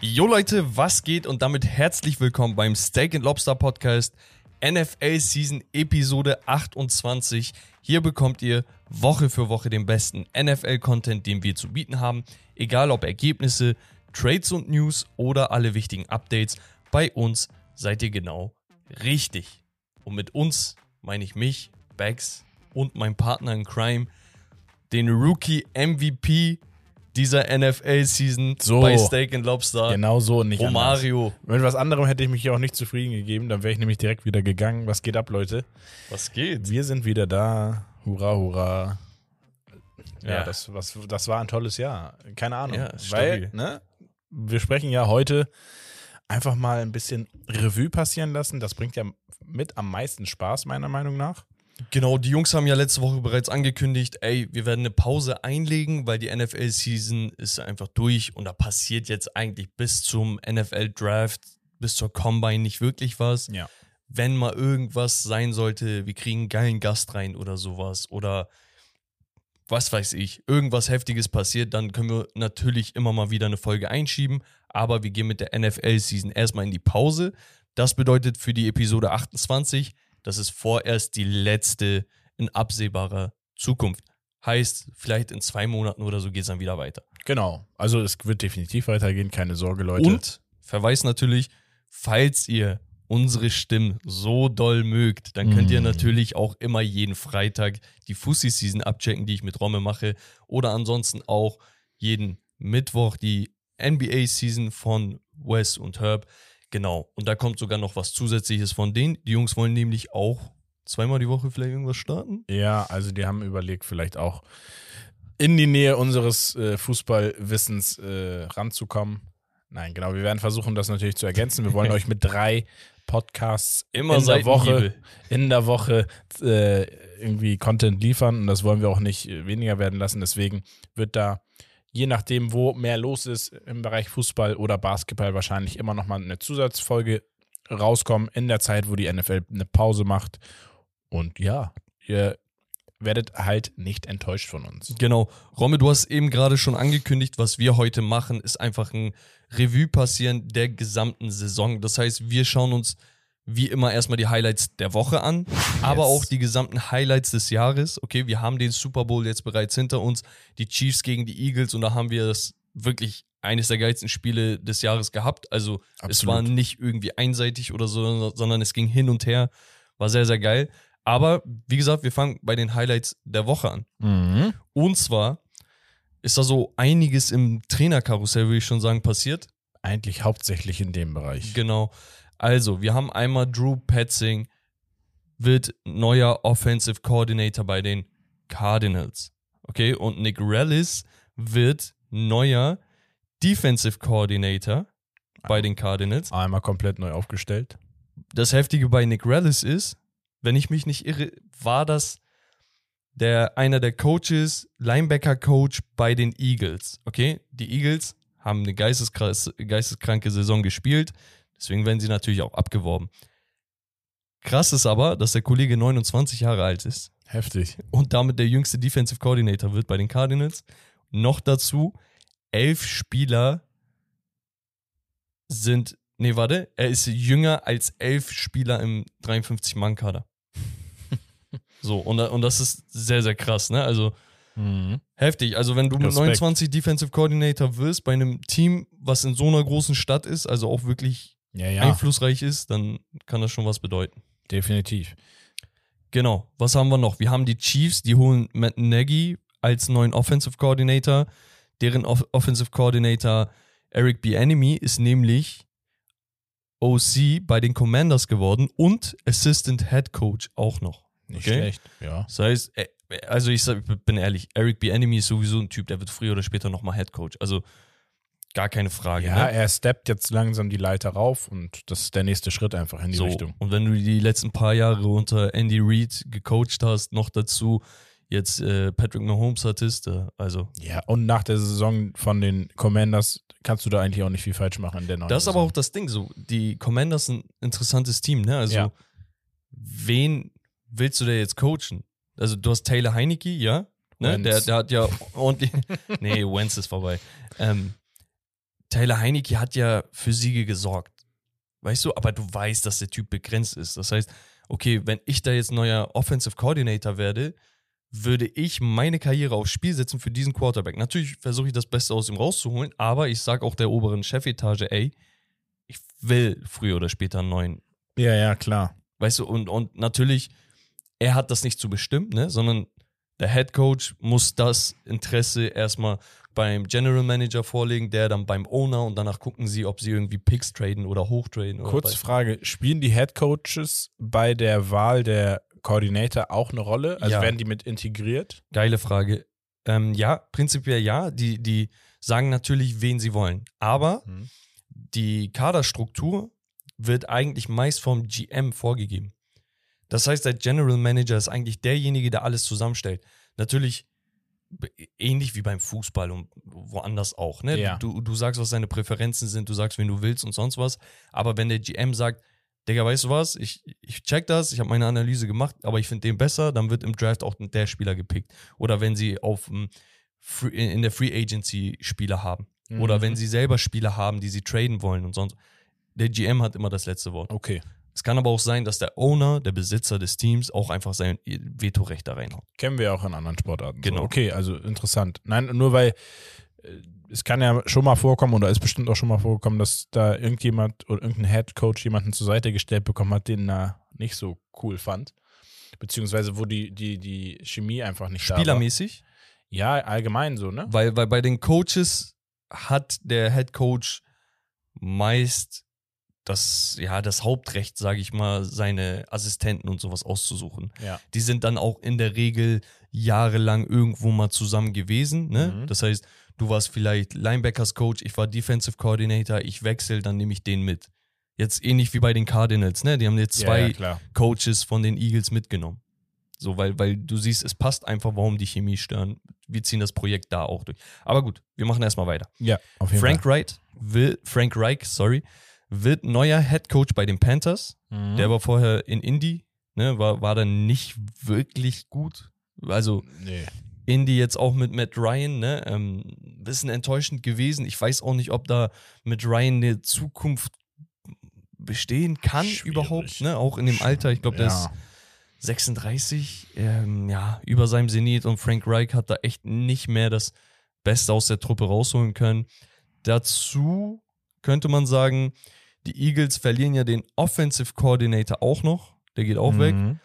Jo Leute, was geht und damit herzlich willkommen beim Steak and Lobster Podcast NFL Season Episode 28. Hier bekommt ihr Woche für Woche den besten NFL Content, den wir zu bieten haben, egal ob Ergebnisse, Trades und News oder alle wichtigen Updates. Bei uns seid ihr genau richtig. Und mit uns meine ich mich, Bags und mein Partner in Crime, den Rookie MVP dieser NFL-Season So. bei Steak and Lobster. Genau so und nicht anders. Romario, Mit was anderem hätte ich mich hier auch nicht zufrieden gegeben, dann wäre ich nämlich direkt wieder gegangen. Was geht ab, Leute? was geht? Wir sind wieder da. Hurra, hurra. Ja, Ja. Das, was, das war ein tolles Jahr. Keine Ahnung. Ja, Weil, ne, wir sprechen ja heute einfach mal ein bisschen Revue passieren lassen. Das bringt ja mit am meisten Spaß, meiner Meinung nach. Genau, die Jungs haben ja letzte Woche bereits angekündigt, ey, wir werden eine Pause einlegen, weil die NFL-Season ist einfach durch und da passiert jetzt eigentlich bis zum NFL-Draft, bis zur Combine nicht wirklich was. Ja. Wenn mal irgendwas sein sollte, wir kriegen einen geilen Gast rein oder sowas oder was weiß ich, irgendwas Heftiges passiert, dann können wir natürlich immer mal wieder eine Folge einschieben, aber wir gehen mit der NFL-Season erstmal in die Pause. Das bedeutet für die Episode 28, das ist vorerst die letzte in absehbarer Zukunft. Heißt, vielleicht in zwei Monaten oder so geht es dann wieder weiter. Genau. Also es wird definitiv weitergehen, keine Sorge, Leute. Und Verweis natürlich, falls ihr unsere Stimmen so doll mögt, dann könnt ihr Mm. natürlich auch immer jeden Freitag die Fussi-Season abchecken, die ich mit Romme mache. Oder ansonsten auch jeden Mittwoch die NBA-Season von Wes und Herb. Genau. Und da kommt sogar noch was Zusätzliches von denen. Die Jungs wollen nämlich auch zweimal die Woche vielleicht irgendwas starten. Ja, also die haben überlegt, vielleicht auch in die Nähe unseres äh, Fußballwissens äh, ranzukommen. Nein, genau, wir werden versuchen, das natürlich zu ergänzen. Wir wollen euch mit drei Podcasts Immer in der Woche, in der Woche äh, irgendwie Content liefern und das wollen wir auch nicht äh, weniger werden lassen. Deswegen wird da, je nachdem, wo mehr los ist im Bereich Fußball oder Basketball, wahrscheinlich immer nochmal eine Zusatzfolge rauskommen in der Zeit, wo die NFL eine Pause macht. Und ja, ihr werdet halt nicht enttäuscht von uns. Genau. Romme, du hast eben gerade schon angekündigt, was wir heute machen, ist einfach ein Revue passieren der gesamten Saison. Das heißt, wir schauen uns wie immer erstmal die Highlights der Woche an, aber auch die gesamten Highlights des Jahres. Okay, wir haben den Super Bowl jetzt bereits hinter uns, die Chiefs gegen die Eagles und da haben wir das wirklich eines der geilsten Spiele des Jahres gehabt. Also es Absolut. war nicht irgendwie einseitig oder so, sondern es ging hin und her. War sehr, sehr geil. Aber wie gesagt, wir fangen bei den Highlights der Woche an. Mhm. Und zwar ist da so einiges im Trainerkarussell, würde ich schon sagen, passiert. Eigentlich hauptsächlich in dem Bereich. Genau. Also, wir haben einmal Drew Petzing wird neuer Offensive Coordinator bei den Cardinals. Okay, und Nick Rellis wird neuer Defensive Coordinator bei den Cardinals. Einmal komplett neu aufgestellt. Das Heftige bei Nick Rellis ist, wenn ich mich nicht irre, war das der, einer der Coaches, Linebacker-Coach bei den Eagles. Okay, die Eagles haben eine geisteskranke Saison gespielt, deswegen werden sie natürlich auch abgeworben. Krass ist aber, dass der Kollege 29 Jahre alt ist Heftig. und damit der jüngste Defensive Coordinator wird bei den Cardinals. Noch dazu, elf Spieler sind, nee, warte, er ist jünger als elf Spieler im 53-Mann-Kader. so, und, und das ist sehr, sehr krass, ne? Also Mhm. heftig. Also, wenn du mit Respekt. 29 Defensive Coordinator wirst bei einem Team, was in so einer großen Stadt ist, also auch wirklich Ja, ja, einflussreich ist, dann kann das schon was bedeuten. definitiv. Genau. Was haben wir noch? Wir haben die Chiefs, die holen Matt Nagy als neuen Offensive Coordinator. Deren Off Offensive Coordinator Eric Bieniemy ist nämlich OC bei den Commanders geworden und Assistant Head Coach auch noch. Nicht Okay. schlecht. Ja. Das heißt, äh, also ich bin ehrlich, Eric Bieniemy ist sowieso ein Typ, der wird früher oder später nochmal Head Coach. Also gar keine Frage. Ja, ne? er steppt jetzt langsam die Leiter rauf und das ist der nächste Schritt einfach in die so. Richtung. Und wenn du die letzten paar Jahre unter Andy Reid gecoacht hast, noch dazu jetzt äh, Patrick Mahomes hattest, äh, also Ja, und nach der Saison von den Commanders kannst du da eigentlich auch nicht viel falsch machen in der das ist aber Saison. auch das Ding so. Die Commanders sind ein interessantes Team, ne? Also Ja. wen willst du da jetzt coachen? Also du hast Taylor Heineke, ja, Ne? Der, der hat ja ordentlich. nee, Wentz ist vorbei. Ähm, Taylor Heinecke hat ja für Siege gesorgt. Weißt du, aber du weißt, dass der Typ begrenzt ist. Das heißt, okay, wenn ich da jetzt neuer Offensive Coordinator werde, würde ich meine Karriere aufs Spiel setzen für diesen Quarterback. Natürlich versuche ich das Beste aus ihm rauszuholen, aber ich sage auch der oberen Chefetage, ey, ich will früher oder später einen neuen Ja, ja, klar. Weißt du, und, und natürlich, er hat das nicht zu bestimmen, ne? sondern der Head Coach muss das Interesse erstmal beim General Manager vorlegen, der dann beim Owner und danach gucken sie, ob sie irgendwie Picks traden oder hochtraden. Bei- Frage: Spielen die Head Coaches bei der Wahl der Koordinator auch eine Rolle? Also Ja. werden die mit integriert? Geile Frage. Ähm, ja, prinzipiell ja. Die, die sagen natürlich, wen sie wollen. Aber Mhm. die Kaderstruktur wird eigentlich meist vom GM vorgegeben. Das heißt, der General Manager ist eigentlich derjenige, der alles zusammenstellt. Natürlich ähnlich wie beim Fußball und woanders auch. Ne? Ja. Du, du sagst, was deine Präferenzen sind, du sagst, wen du willst und sonst was. Aber wenn der GM sagt, Digga, weißt du was, ich, ich check das, ich habe meine Analyse gemacht, aber ich finde den besser, dann wird im Draft auch der Spieler gepickt. Oder wenn sie auf Free, in der Free Agency Spieler haben. Oder Mhm. wenn sie selber Spieler haben, die sie traden wollen und sonst. Der GM hat immer das letzte Wort. Okay. Es kann aber auch sein, dass der Owner, der Besitzer des Teams, auch einfach sein Vetorecht da reinhaut. Kennen wir auch in anderen Sportarten. Genau. So, okay, also interessant. Nein, nur weil äh, es kann ja schon mal vorkommen oder ist bestimmt auch schon mal vorgekommen, dass da irgendjemand oder irgendein Head Coach jemanden zur Seite gestellt bekommen hat, den er nicht so cool fand. Beziehungsweise wo die, die, die Chemie einfach nicht. Spielermäßig, Ja, allgemein so, ne? weil, weil bei den Coaches hat der Head Coach meist das, ja, das Hauptrecht, sage ich mal, seine Assistenten und sowas auszusuchen. Ja. Die sind dann auch in der Regel jahrelang irgendwo mal zusammen gewesen. Ne? Mhm. Das heißt, du warst vielleicht Linebackers Coach, ich war Defensive Coordinator, ich wechsle, dann nehme ich den mit. Jetzt ähnlich wie bei den Cardinals, ne? Die haben jetzt zwei ja, ja. Coaches von den Eagles mitgenommen. So, weil, weil du siehst, es passt einfach, warum die Chemie stören. Wir ziehen das Projekt da auch durch. Aber gut, wir machen erstmal weiter. Ja, auf jeden Frank Wright will, Frank Reich, sorry, wird neuer Head Coach bei den Panthers. Mhm. Der war vorher in Indy, ne, war, war dann nicht wirklich gut. Also Nee. Indy jetzt auch mit Matt Ryan, ne, ähm, bisschen enttäuschend gewesen. Ich weiß auch nicht, ob da mit Ryan eine Zukunft bestehen kann Schwierig. überhaupt, ne, auch in dem Alter. Ich glaube, der ist ja. 36, ähm, ja, über seinem Zenit und Frank Reich hat da echt nicht mehr das Beste aus der Truppe rausholen können. Dazu könnte man sagen, die Eagles verlieren ja den Offensive Coordinator auch noch. Der geht auch weg. Mhm.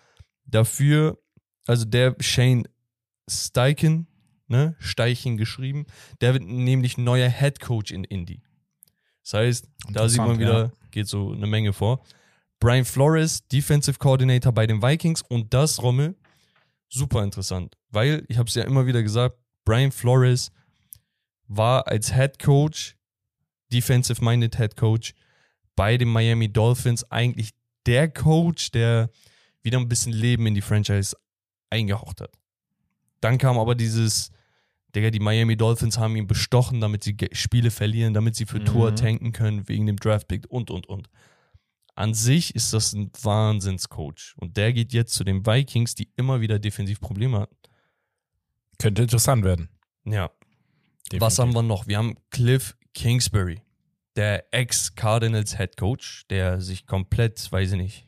Dafür, also der Shane Steichen, ne, Steichen geschrieben, der wird nämlich neuer Head Coach in Indy. Das heißt, da sieht man wieder, ja. geht so eine Menge vor. Brian Flores, Defensive Coordinator bei den Vikings und das, Rommel, super interessant, weil, ich habe es ja immer wieder gesagt, Brian Flores war als Head Coach, Defensive-Minded Head Coach bei den Miami Dolphins eigentlich der Coach, der wieder ein bisschen Leben in die Franchise eingehaucht hat. Dann kam aber dieses, Digga, die Miami Dolphins haben ihn bestochen, damit sie Spiele verlieren, damit sie für Mhm. Tour tanken können, wegen dem Draftpick und, und, und. An sich ist das ein Wahnsinnscoach. Und der geht jetzt zu den Vikings, die immer wieder defensiv Probleme hatten. Könnte interessant werden. Ja. Definitiv. Was haben wir noch? Wir haben Cliff Kingsbury, der Ex-Cardinals Head Coach, der sich komplett, weiß ich nicht,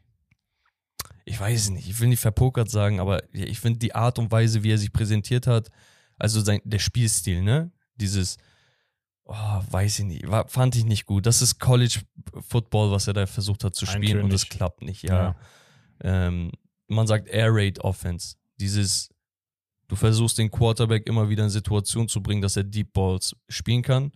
ich weiß es nicht, ich will nicht verpokert sagen, aber ich finde die Art und Weise, wie er sich präsentiert hat, also sein, der Spielstil, ne? Dieses, oh, weiß ich nicht, war, fand ich nicht gut. Das ist College Football, was er da versucht hat zu spielen und es klappt nicht, ja. Ähm, man sagt Air Raid Offense. Dieses, du versuchst den Quarterback immer wieder in Situationen zu bringen, dass er Deep Balls spielen kann.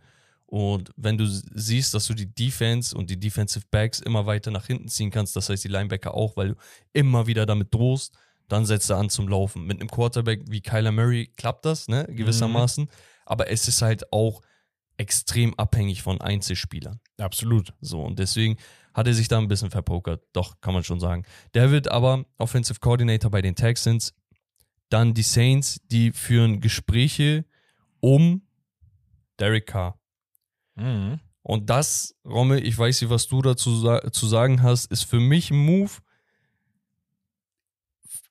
Und wenn du siehst, dass du die Defense und die Defensive Backs immer weiter nach hinten ziehen kannst, das heißt die Linebacker auch, weil du immer wieder damit drohst, dann setzt er an zum Laufen. Mit einem Quarterback wie Kyler Murray klappt das, ne, gewissermaßen. Aber es ist halt auch extrem abhängig von Einzelspielern. Absolut. So, und deswegen hat er sich da ein bisschen verpokert. Doch, kann man schon sagen. Der wird aber Offensive Coordinator bei den Texans. Dann die Saints, die führen Gespräche um Derek Carr. Mhm. Und das, Rommel, ich weiß nicht, was du dazu sa zu sagen hast, ist für mich ein Move.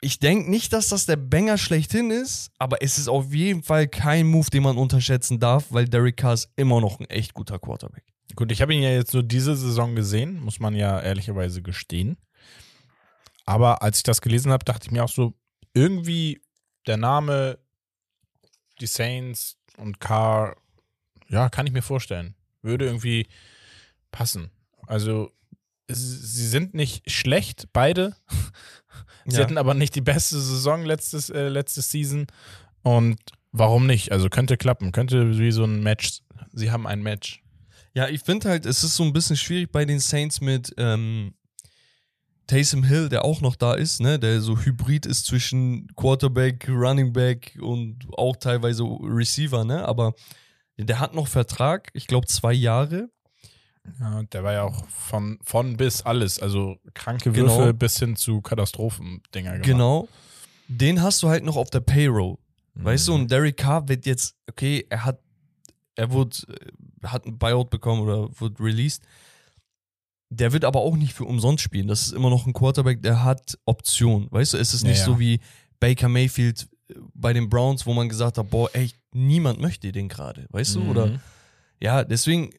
ich denke nicht, dass das der Banger schlechthin ist, aber es ist auf jeden Fall kein Move, den man unterschätzen darf, weil Derek Carr ist immer noch ein echt guter Quarterback. Gut, ich habe ihn ja jetzt nur diese Saison gesehen, muss man ja ehrlicherweise gestehen. Aber als ich das gelesen habe, dachte ich mir auch so, irgendwie der Name, die Saints und Carr, ja, kann ich mir vorstellen. Würde irgendwie passen. Also, sie sind nicht schlecht, beide. Sie Ja. hatten aber nicht die beste Saison letztes, äh, letzte Season. Und warum nicht? Also könnte klappen. Könnte wie so ein Match. Sie haben ein Match. Ja, ich finde halt, es ist so ein bisschen schwierig bei den Saints mit ähm, Taysom Hill, der auch noch da ist, ne, der so hybrid ist zwischen Quarterback, Running Back und auch teilweise Receiver, ne, aber der hat noch Vertrag, ich glaube zwei Jahre. Ja, der war ja auch von, von bis alles. Also kranke Genau. Würfe bis hin zu Katastrophendinger gemacht. Genau. Den hast du halt noch auf der Payroll. Weißt du, Mhm. und Derek Carr wird jetzt, okay, er hat, er wurde, äh, hat ein Buyout bekommen oder wird released. Der wird aber auch nicht für umsonst spielen. Das ist immer noch ein Quarterback, der hat Option. Weißt du, es ist Ja, nicht ja. so wie Baker Mayfield bei den Browns, wo man gesagt hat, boah, echt, niemand möchte den gerade. Weißt du, Mhm. oder? Ja, deswegen,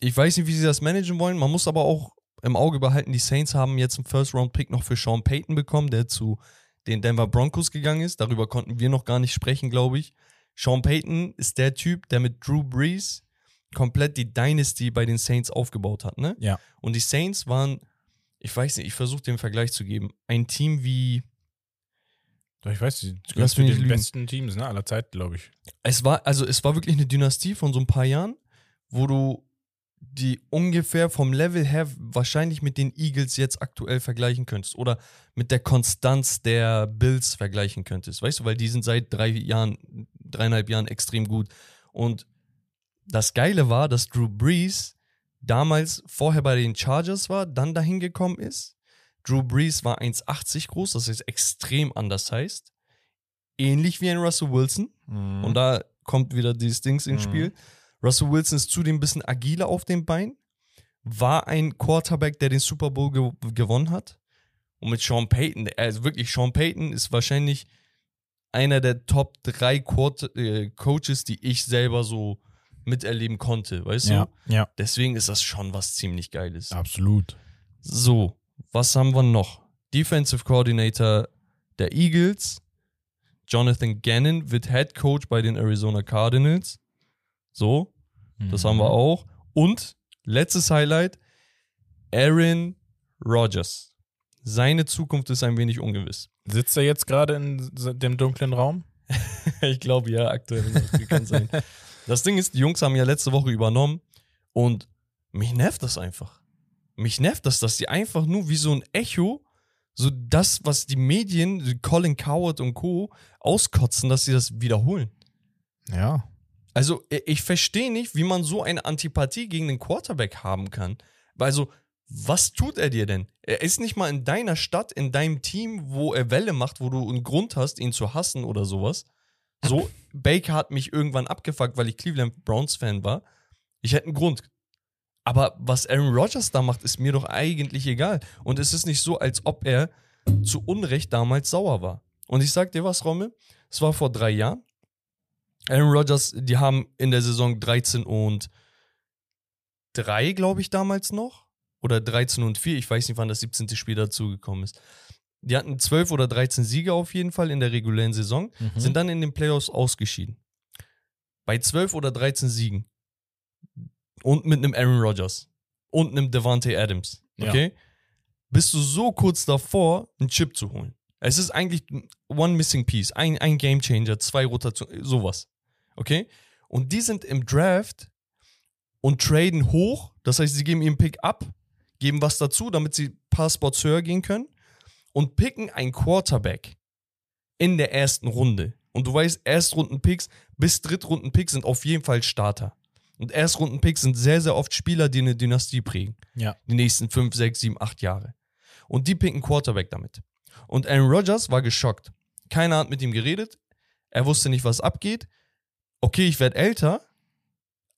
ich weiß nicht, wie sie das managen wollen. Man muss aber auch im Auge behalten, die Saints haben jetzt einen First-Round-Pick noch für Sean Payton bekommen, der zu den Denver Broncos gegangen ist. Darüber konnten wir noch gar nicht sprechen, glaube ich. Sean Payton ist der Typ, der mit Drew Brees komplett die Dynasty bei den Saints aufgebaut hat, ne? Ja. Und die Saints waren, ich weiß nicht, ich versuche den Vergleich zu geben, ein Team wie, ich weiß, die Lass gehören zu den besten Teams ne, aller Zeit, glaube ich. es war, also es war wirklich eine Dynastie von so ein paar Jahren, wo du die ungefähr vom Level her wahrscheinlich mit den Eagles jetzt aktuell vergleichen könntest oder mit der Konstanz der Bills vergleichen könntest, weißt du, weil die sind seit drei Jahren, dreieinhalb Jahren extrem gut. Und das Geile war, dass Drew Brees damals vorher bei den Chargers war, dann dahin gekommen ist. Drew Brees war 1,80 groß, das ist extrem anders heißt. Ähnlich wie ein Russell Wilson. Und da kommt wieder dieses Dings ins Mhm. Spiel. Russell Wilson ist zudem ein bisschen agiler auf den Beinen. War ein Quarterback, der den Super Bowl ge gewonnen hat. Und mit Sean Payton, also wirklich, Sean Payton ist wahrscheinlich einer der Top 3 Quart äh, Coaches, die ich selber so miterleben konnte, weißt ja, du? ja, Deswegen ist das schon was ziemlich Geiles. absolut. So, was haben wir noch? Defensive Coordinator der Eagles. Jonathan Gannon wird Head Coach bei den Arizona Cardinals. So, das haben Mhm. wir auch. Und letztes Highlight: Aaron Rodgers. Seine Zukunft ist ein wenig ungewiss. Sitzt er jetzt gerade in dem dunklen Raum? ich glaube ja, aktuell kann sein. Das Ding ist, die Jungs haben ja letzte Woche übernommen und mich nervt das einfach. Mich nervt das, dass die einfach nur wie so ein Echo, so das, was die Medien, Colin Coward und Co. auskotzen, dass sie das wiederholen. Ja. Also, ich verstehe nicht, wie man so eine Antipathie gegen den Quarterback haben kann. Also, was tut er dir denn? Er ist nicht mal in deiner Stadt, in deinem Team, wo er Welle macht, wo du einen Grund hast, ihn zu hassen oder sowas. So, Baker hat mich irgendwann abgefuckt, weil ich Cleveland Browns-Fan war. Ich hätte einen Grund. Aber was Aaron Rodgers da macht, ist mir doch eigentlich egal. Und es ist nicht so, als ob er zu Unrecht damals sauer war. Und ich sag dir was, Rommel, es war vor drei Jahren. Aaron Rodgers, die haben in der Saison 13 und 3, glaube ich, damals noch. Oder 13 und 4, ich weiß nicht, wann das 17. Spiel dazugekommen ist. Die hatten 12 oder 13 Siege auf jeden Fall in der regulären Saison, Mhm. sind dann in den Playoffs ausgeschieden. Bei 12 oder 13 Siegen. Und mit einem Aaron Rodgers. Und einem Devante Adams. Ja. Okay? Bist du so kurz davor, einen Chip zu holen. Es ist eigentlich one missing piece, ein, ein Game Changer, zwei Rotationen, sowas. Okay? Und die sind im Draft und traden hoch. Das heißt, sie geben ihren Pick ab, geben was dazu, damit sie ein paar Spots höher gehen können und picken einen Quarterback in der ersten Runde. Und du weißt, Erstrunden-Picks bis Drittrunden-Picks sind auf jeden Fall Starter. Und Erstrunden-Picks sind sehr, sehr oft Spieler, die eine Dynastie prägen. Ja. Die nächsten 5, 6, 7, 8 Jahre. Und die picken Quarterback damit. Und Aaron Rodgers war geschockt. Keiner hat mit ihm geredet. Er wusste nicht, was abgeht. Okay, ich werde älter.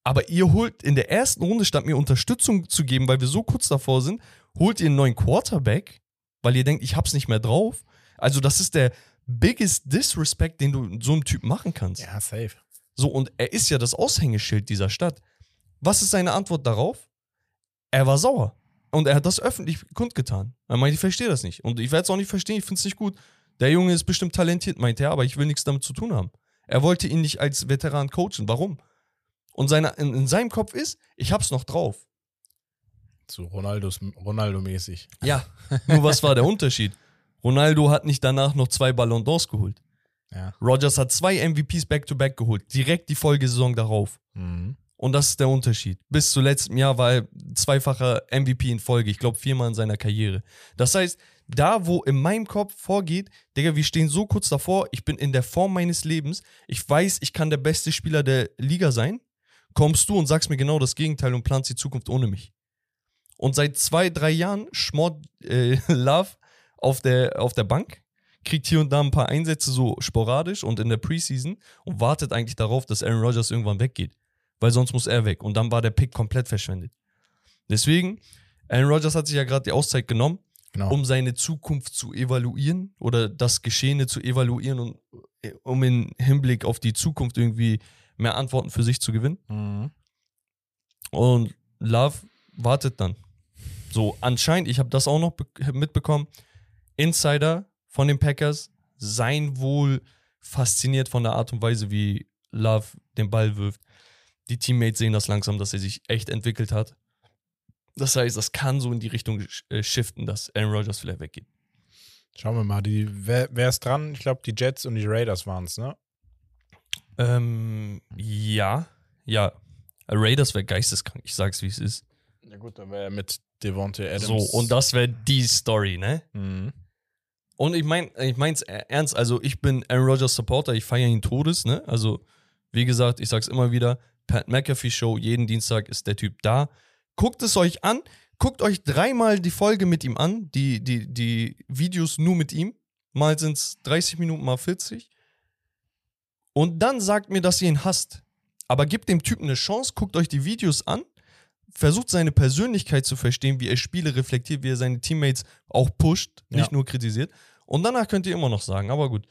Aber ihr holt in der ersten Runde, statt mir Unterstützung zu geben, weil wir so kurz davor sind, holt ihr einen neuen Quarterback, weil ihr denkt, ich hab's nicht mehr drauf. Also, das ist der biggest disrespect, den du so einem Typ machen kannst. Ja, safe. So, und er ist ja das Aushängeschild dieser Stadt. Was ist seine Antwort darauf? Er war sauer. Und er hat das öffentlich kundgetan. Er meinte, ich verstehe das nicht. Und ich werde es auch nicht verstehen, ich finde es nicht gut. Der Junge ist bestimmt talentiert, meinte er, aber ich will nichts damit zu tun haben. Er wollte ihn nicht als Veteran coachen. Warum? Und seine, in, in seinem Kopf ist, ich hab's noch drauf. So Ronaldos, Ronaldo-mäßig. Ja, nur was war der Unterschied? Ronaldo hat nicht danach noch zwei Ballon d'Ors geholt. Ja. Rogers hat zwei MVPs back-to-back geholt, direkt die Folgesaison darauf. Mhm. Und das ist der Unterschied. Bis zu letztem Jahr war er zweifacher MVP in Folge. Ich glaube, viermal in seiner Karriere. Das heißt, da, wo in meinem Kopf vorgeht, Digga, wir stehen so kurz davor, ich bin in der Form meines Lebens, ich weiß, ich kann der beste Spieler der Liga sein, kommst du und sagst mir genau das Gegenteil und planst die Zukunft ohne mich. Und seit zwei, drei Jahren schmort äh, Love auf der, auf der Bank, kriegt hier und da ein paar Einsätze so sporadisch und in der Preseason und wartet eigentlich darauf, dass Aaron Rodgers irgendwann weggeht. Weil sonst muss er weg. Und dann war der Pick komplett verschwendet. Deswegen, Aaron Rodgers hat sich ja gerade die Auszeit genommen, Genau. um seine Zukunft zu evaluieren oder das Geschehene zu evaluieren und äh, um im Hinblick auf die Zukunft irgendwie mehr Antworten für sich zu gewinnen. Mhm. Und Love wartet dann. So, anscheinend, ich habe das auch noch be- mitbekommen, Insider von den Packers seien wohl fasziniert von der Art und Weise, wie Love den Ball wirft. Die Teammates sehen das langsam, dass er sich echt entwickelt hat. Das heißt, das kann so in die Richtung äh, shiften, dass Aaron Rodgers vielleicht weggeht. Schauen wir mal. Die, wer, wer ist dran? Ich glaube, die Jets und die Raiders waren es, ne? Ähm, ja, ja. Raiders wäre geisteskrank, ich sag's wie es ist. Ja gut, dann wäre mit Devontae Adams. So, und das wäre die Story, ne? Mhm. Und ich mein, ich mein's ernst, also ich bin Aaron Rodgers Supporter, ich feiere ihn Todes, ne? Also, wie gesagt, ich sag's immer wieder, Pat McAfee Show, jeden Dienstag ist der Typ da. Guckt es euch an, guckt euch dreimal die Folge mit ihm an, die, die, die Videos nur mit ihm. Mal sind's 30 Minuten, mal 40. Und dann sagt mir, dass ihr ihn hasst. Aber gebt dem Typen eine Chance, guckt euch die Videos an, versucht seine Persönlichkeit zu verstehen, wie er Spiele reflektiert, wie er seine Teammates auch pusht, nicht Ja. nur kritisiert. Und danach könnt ihr immer noch sagen, aber gut,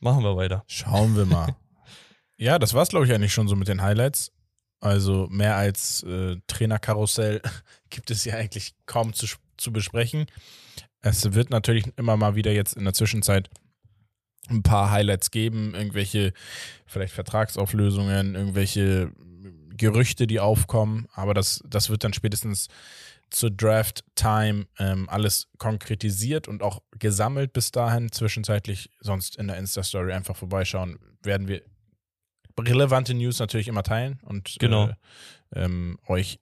machen wir weiter. Schauen wir mal. ja, das war's, glaube ich, eigentlich schon so mit den Highlights. Also mehr als äh, Trainerkarussell gibt es ja eigentlich kaum zu, zu besprechen. Es wird natürlich immer mal wieder jetzt in der Zwischenzeit ein paar Highlights geben, irgendwelche vielleicht Vertragsauflösungen, irgendwelche Gerüchte, die aufkommen, aber das, das wird dann spätestens zur Draft-Time ähm, alles konkretisiert und auch gesammelt bis dahin. Zwischenzeitlich sonst in der Insta-Story einfach vorbeischauen, werden wir relevante News natürlich immer teilen und Genau. äh, ähm, euch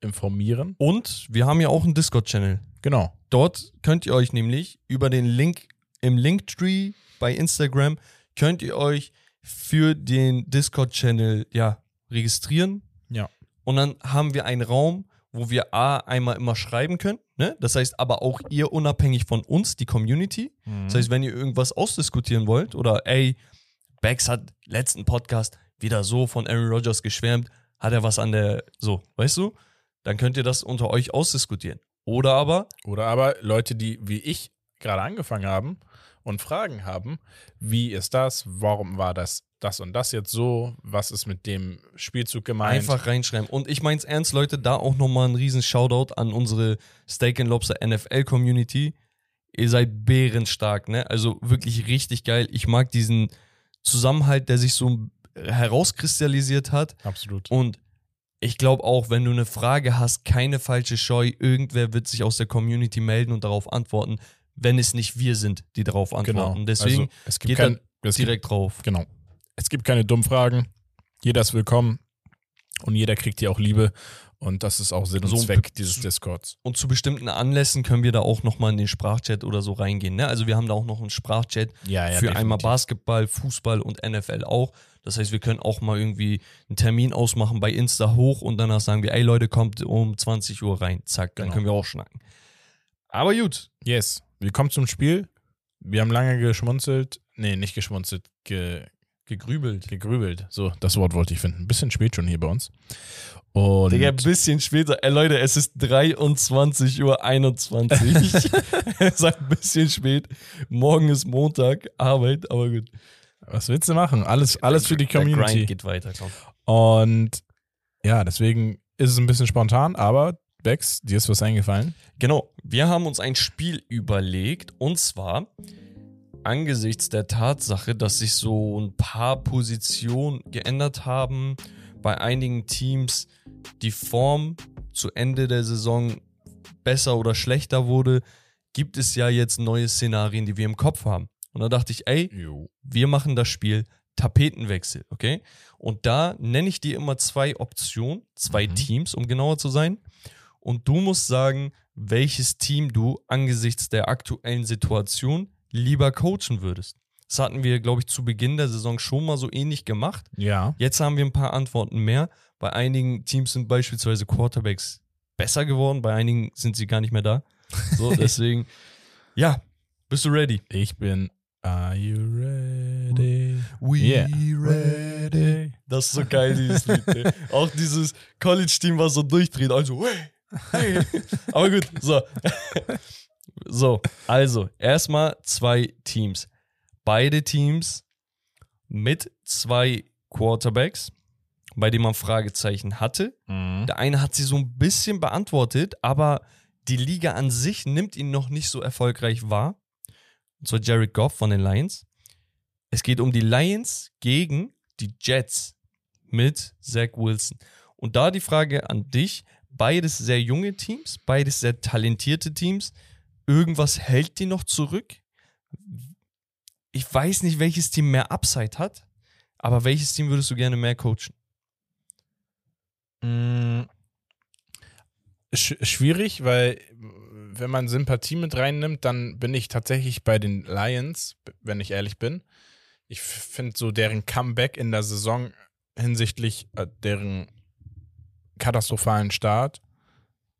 informieren. Und wir haben ja auch einen Discord-Channel. Genau. Dort könnt ihr euch nämlich über den Link im Linktree bei Instagram könnt ihr euch für den Discord-Channel ja registrieren. Ja. Und dann haben wir einen Raum, wo wir A einmal immer schreiben können. Ne? Das heißt aber auch ihr unabhängig von uns, die Community. Das heißt, wenn ihr irgendwas ausdiskutieren wollt oder ey, Bex hat letzten Podcast wieder so von Aaron Rodgers geschwärmt, hat er was an der, so, weißt du? Dann könnt ihr das unter euch ausdiskutieren. Oder aber, Oder aber Leute, die wie ich gerade angefangen haben und Fragen haben, wie ist das, warum war das das und das jetzt so, was ist mit dem Spielzug gemeint? Einfach reinschreiben. Und ich mein's ernst, Leute, da auch nochmal ein riesen Shoutout an unsere Steak and Lobster NFL Community. Ihr seid bärenstark, ne? Also wirklich richtig geil. Ich mag diesen Zusammenhalt, der sich so herauskristallisiert hat. Absolut. Und ich glaube auch, wenn du eine Frage hast, keine falsche Scheu, irgendwer wird sich aus der Community melden und darauf antworten, wenn es nicht wir sind, die darauf antworten. Genau. Deswegen also, es gibt geht kein, es gibt, direkt drauf. genau. Es gibt keine dummen Fragen. Jeder ist willkommen und jeder kriegt hier auch Liebe. Und das ist auch Sinn und So Zweck dieses Discords. Und zu bestimmten Anlässen können wir da auch nochmal in den Sprachchat oder so reingehen. Ne? Also wir haben da auch noch einen Sprachchat Ja, ja. für einmal definitiv. Basketball, Fußball und NFL auch. Das heißt, wir können auch mal irgendwie einen Termin ausmachen bei Insta hoch und danach sagen wir, ey Leute, kommt um 20 Uhr rein. Zack, dann Genau. können wir auch schnacken. Aber gut, Yes. Willkommen zum Spiel. Wir haben lange geschmunzelt. Nee, nicht geschmunzelt, ge, Gegrübelt. Gegrübelt. So, das Wort wollte ich finden. Ein bisschen spät schon hier bei uns. Und Digga, ein bisschen später. Ey, Leute, es ist 23.21 Uhr. es ist ein bisschen spät. Morgen ist Montag, Arbeit, aber gut. was willst du machen? Alles, alles für die Der Grind Community. geht weiter, komm. Und ja, deswegen ist es ein bisschen spontan, aber Bex, dir ist was eingefallen? Genau, wir haben uns ein Spiel überlegt und zwar angesichts der Tatsache, dass sich so ein paar Positionen geändert haben, bei einigen Teams die Form zu Ende der Saison besser oder schlechter wurde, gibt es ja jetzt neue Szenarien, die wir im Kopf haben. Und da dachte ich, ey, wir machen das Spiel Tapetenwechsel, okay? Und da nenne ich dir immer zwei Optionen, zwei Mhm. Teams, um genauer zu sein. Und du musst sagen, welches Team du angesichts der aktuellen Situation lieber coachen würdest. Das hatten wir, glaube ich, zu Beginn der Saison schon mal so ähnlich gemacht. Ja. Jetzt haben wir ein paar Antworten mehr. Bei einigen Teams sind beispielsweise Quarterbacks besser geworden, bei einigen sind sie gar nicht mehr da. So, deswegen, ja, bist du ready? Ich bin. Are you ready? We Yeah. ready. Das ist so geil, dieses Lied. ey. Auch dieses College-Team, was so durchdreht. Also, hey, hey. Aber gut, so. So, also, erstmal zwei Teams. Beide Teams mit zwei Quarterbacks, bei denen man Fragezeichen hatte. Mhm. Der eine hat sie so ein bisschen beantwortet, aber die Liga an sich nimmt ihn noch nicht so erfolgreich wahr. Und zwar Jared Goff von den Lions. Es geht um die Lions gegen die Jets mit Zach Wilson. Und da die Frage an dich: beides sehr junge Teams, beides sehr talentierte Teams. Irgendwas hält die noch zurück? Ich weiß nicht, welches Team mehr Upside hat, aber welches Team würdest du gerne mehr coachen? Mm, sch schwierig, weil wenn man Sympathie mit reinnimmt, dann bin ich tatsächlich bei den Lions, wenn ich ehrlich bin. Ich finde so deren Comeback in der Saison hinsichtlich äh, deren katastrophalen Start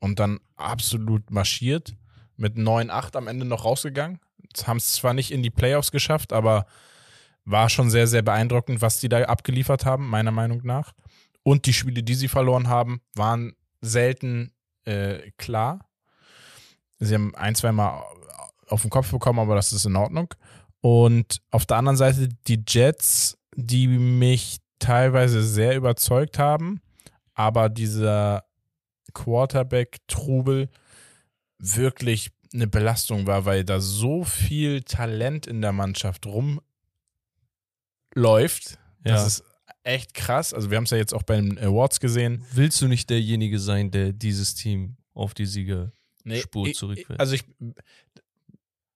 und dann absolut marschiert mit 9-8 am Ende noch rausgegangen. Haben es zwar nicht in die Playoffs geschafft, aber war schon sehr, sehr beeindruckend, was die da abgeliefert haben, meiner Meinung nach. Und die Spiele, die sie verloren haben, waren selten äh, klar. Sie haben ein, zwei Mal auf den Kopf bekommen, aber das ist in Ordnung. Und auf der anderen Seite die Jets, die mich teilweise sehr überzeugt haben, aber dieser Quarterback-Trubel wirklich eine Belastung war, weil da so viel Talent in der Mannschaft rumläuft. Das ist echt krass. Also wir haben es ja jetzt auch bei den Awards gesehen. Willst du nicht derjenige sein, der dieses Team auf die Sieger Spur ich- zurückfährt? Also ich,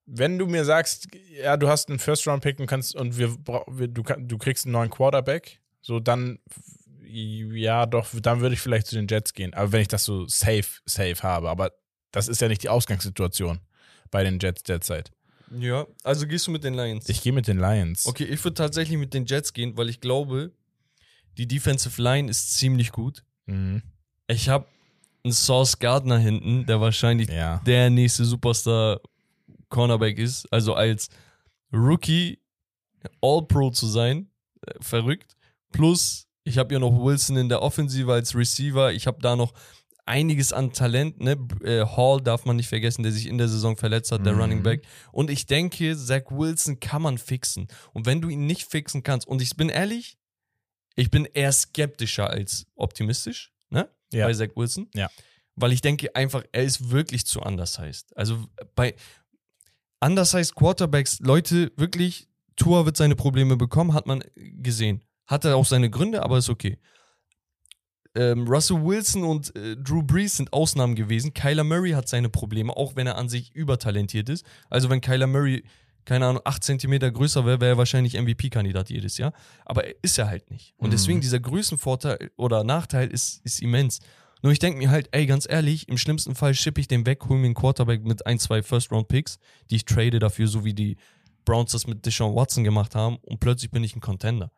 wenn du mir sagst, ja, du hast einen First-Round-Pick und kannst und wir, wir du, du kriegst einen neuen Quarterback, so dann ja, doch, dann würde ich vielleicht zu den Jets gehen. Aber wenn ich das so safe, safe habe, aber das ist ja nicht die Ausgangssituation bei den Jets derzeit. Ja, also gehst du mit den Lions. Ich gehe mit den Lions. okay, ich würde tatsächlich mit den Jets gehen, weil ich glaube, die Defensive Line ist ziemlich gut. Mhm. Ich habe einen Sauce Gardner hinten, der wahrscheinlich Ja. der nächste Superstar Cornerback ist. Also als Rookie All-Pro zu sein, äh, verrückt. Plus, ich habe ja noch Wilson in der Offensive als Receiver. Ich habe da noch einiges an Talent. Ne? Äh, Hall darf man nicht vergessen, der sich in der Saison verletzt hat, der Mhm. Running Back. Und ich denke, Zach Wilson kann man fixen. Und wenn du ihn nicht fixen kannst, und ich bin ehrlich, ich bin eher skeptischer als optimistisch, ne? Ja. Bei Zach Wilson. Ja. Weil ich denke einfach, er ist wirklich zu undersized. Also bei undersized Quarterbacks, Leute, wirklich, Tua wird seine Probleme bekommen, hat man gesehen. Hatte auch seine Gründe, aber ist okay. Ähm, Russell Wilson und äh, Drew Brees sind Ausnahmen gewesen. Kyler Murray hat seine Probleme, auch wenn er an sich übertalentiert ist. Also wenn Kyler Murray, keine Ahnung, 8 Zentimeter größer wäre, wäre er wahrscheinlich MVP-Kandidat jedes Jahr. Aber er ist er halt nicht. Und Mhm. deswegen dieser Größenvorteil oder Nachteil ist, ist immens. Nur ich denke mir halt, ey, ganz ehrlich, im schlimmsten Fall schippe ich den weg, hole mir einen Quarterback mit ein, zwei First-Round-Picks, die ich trade dafür, so wie die Browns das mit Deshaun Watson gemacht haben und plötzlich bin ich ein Contender.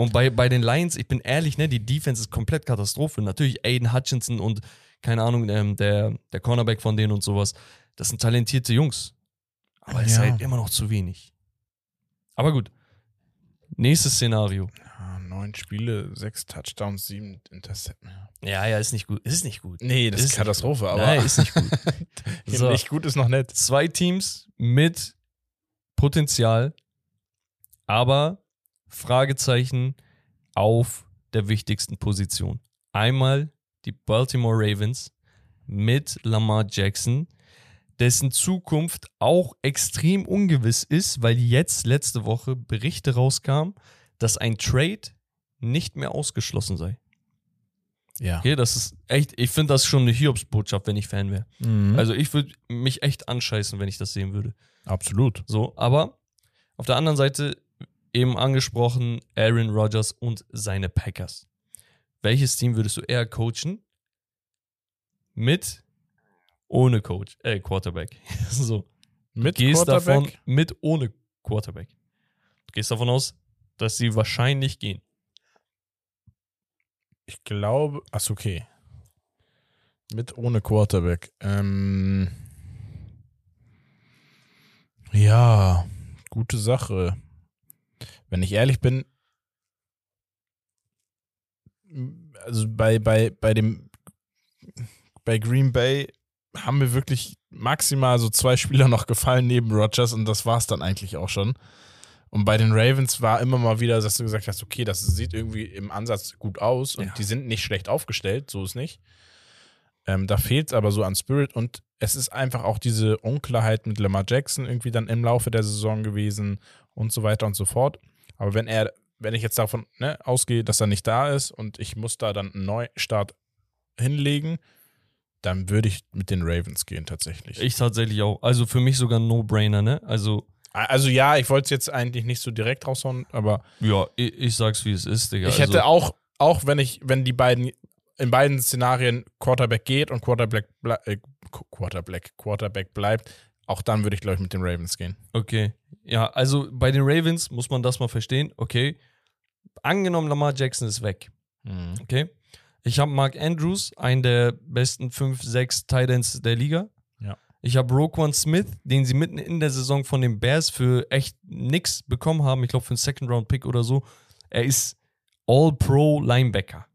Und bei, bei den Lions, ich bin ehrlich, ne, die Defense ist komplett Katastrophe. Natürlich Aiden Hutchinson und, keine Ahnung, ähm, der, der Cornerback von denen und sowas. Das sind talentierte Jungs. Aber es ist Ja. halt immer noch zu wenig. Aber gut. Nächstes Szenario. Ja, neun Spiele, sechs Touchdowns, sieben Intercepten. Ja, ja, ist nicht gut. Ist nicht gut. Nee, das Ist ist Katastrophe, aber Nein, ist nicht gut. So. nicht gut ist noch nett. Zwei Teams mit Potenzial, aber Fragezeichen auf der wichtigsten Position. Einmal die Baltimore Ravens mit Lamar Jackson, dessen Zukunft auch extrem ungewiss ist, weil jetzt letzte Woche Berichte rauskamen, dass ein Trade nicht mehr ausgeschlossen sei. Ja. Okay, das ist echt, ich finde das schon eine Hiobsbotschaft, wenn ich Fan wäre. Mhm. Also ich würde mich echt anscheißen, wenn ich das sehen würde. absolut. So, aber auf der anderen Seite eben angesprochen Aaron Rodgers und seine Packers. Welches Team würdest du eher coachen? Mit, ohne Coach, äh, Quarterback. so. Mit Du gehst davon mit ohne Quarterback. Du gehst davon aus, dass sie wahrscheinlich gehen. Ich glaube, ach okay. Mit ohne Quarterback. Ähm, ja, gute Sache. Wenn ich ehrlich bin, also bei, bei, bei dem bei Green Bay haben mir wirklich maximal so zwei Spieler noch gefallen neben Rodgers und das war es dann eigentlich auch schon. Und bei den Ravens war immer mal wieder, dass du gesagt hast, okay, das sieht irgendwie im Ansatz gut aus und Ja. die sind nicht schlecht aufgestellt, so ist nicht. Ähm, da fehlt es aber so an Spirit und es ist einfach auch diese Unklarheit mit Lamar Jackson irgendwie dann im Laufe der Saison gewesen und so weiter und so fort. Aber wenn er, wenn ich jetzt davon ne, ausgehe, dass er nicht da ist und ich muss da dann einen Neustart hinlegen, dann würde ich mit den Ravens gehen tatsächlich. Ich tatsächlich auch. Also für mich sogar ein No-Brainer, ne? Also, also ja, ich wollte es jetzt eigentlich nicht so direkt raushauen, aber ja, ich, ich sag's wie es ist, Digga. ich also, hätte auch, auch wenn ich, wenn die beiden in beiden Szenarien Quarterback geht und Quarterback, äh, Qu- Quarterback, Quarterback bleibt, auch dann würde ich, glaube ich, mit den Ravens gehen. Okay. Ja, also bei den Ravens muss man das mal verstehen. Okay. Angenommen, Lamar Jackson ist weg. Okay. Ich habe Mark Andrews, einen der besten 5, 6 Titans der Liga. Ja. Ich habe Roquan Smith, den sie mitten in der Saison von den Bears für echt nix bekommen haben. Ich glaube, für einen Second-Round-Pick oder so. Er ist All-Pro-Linebacker.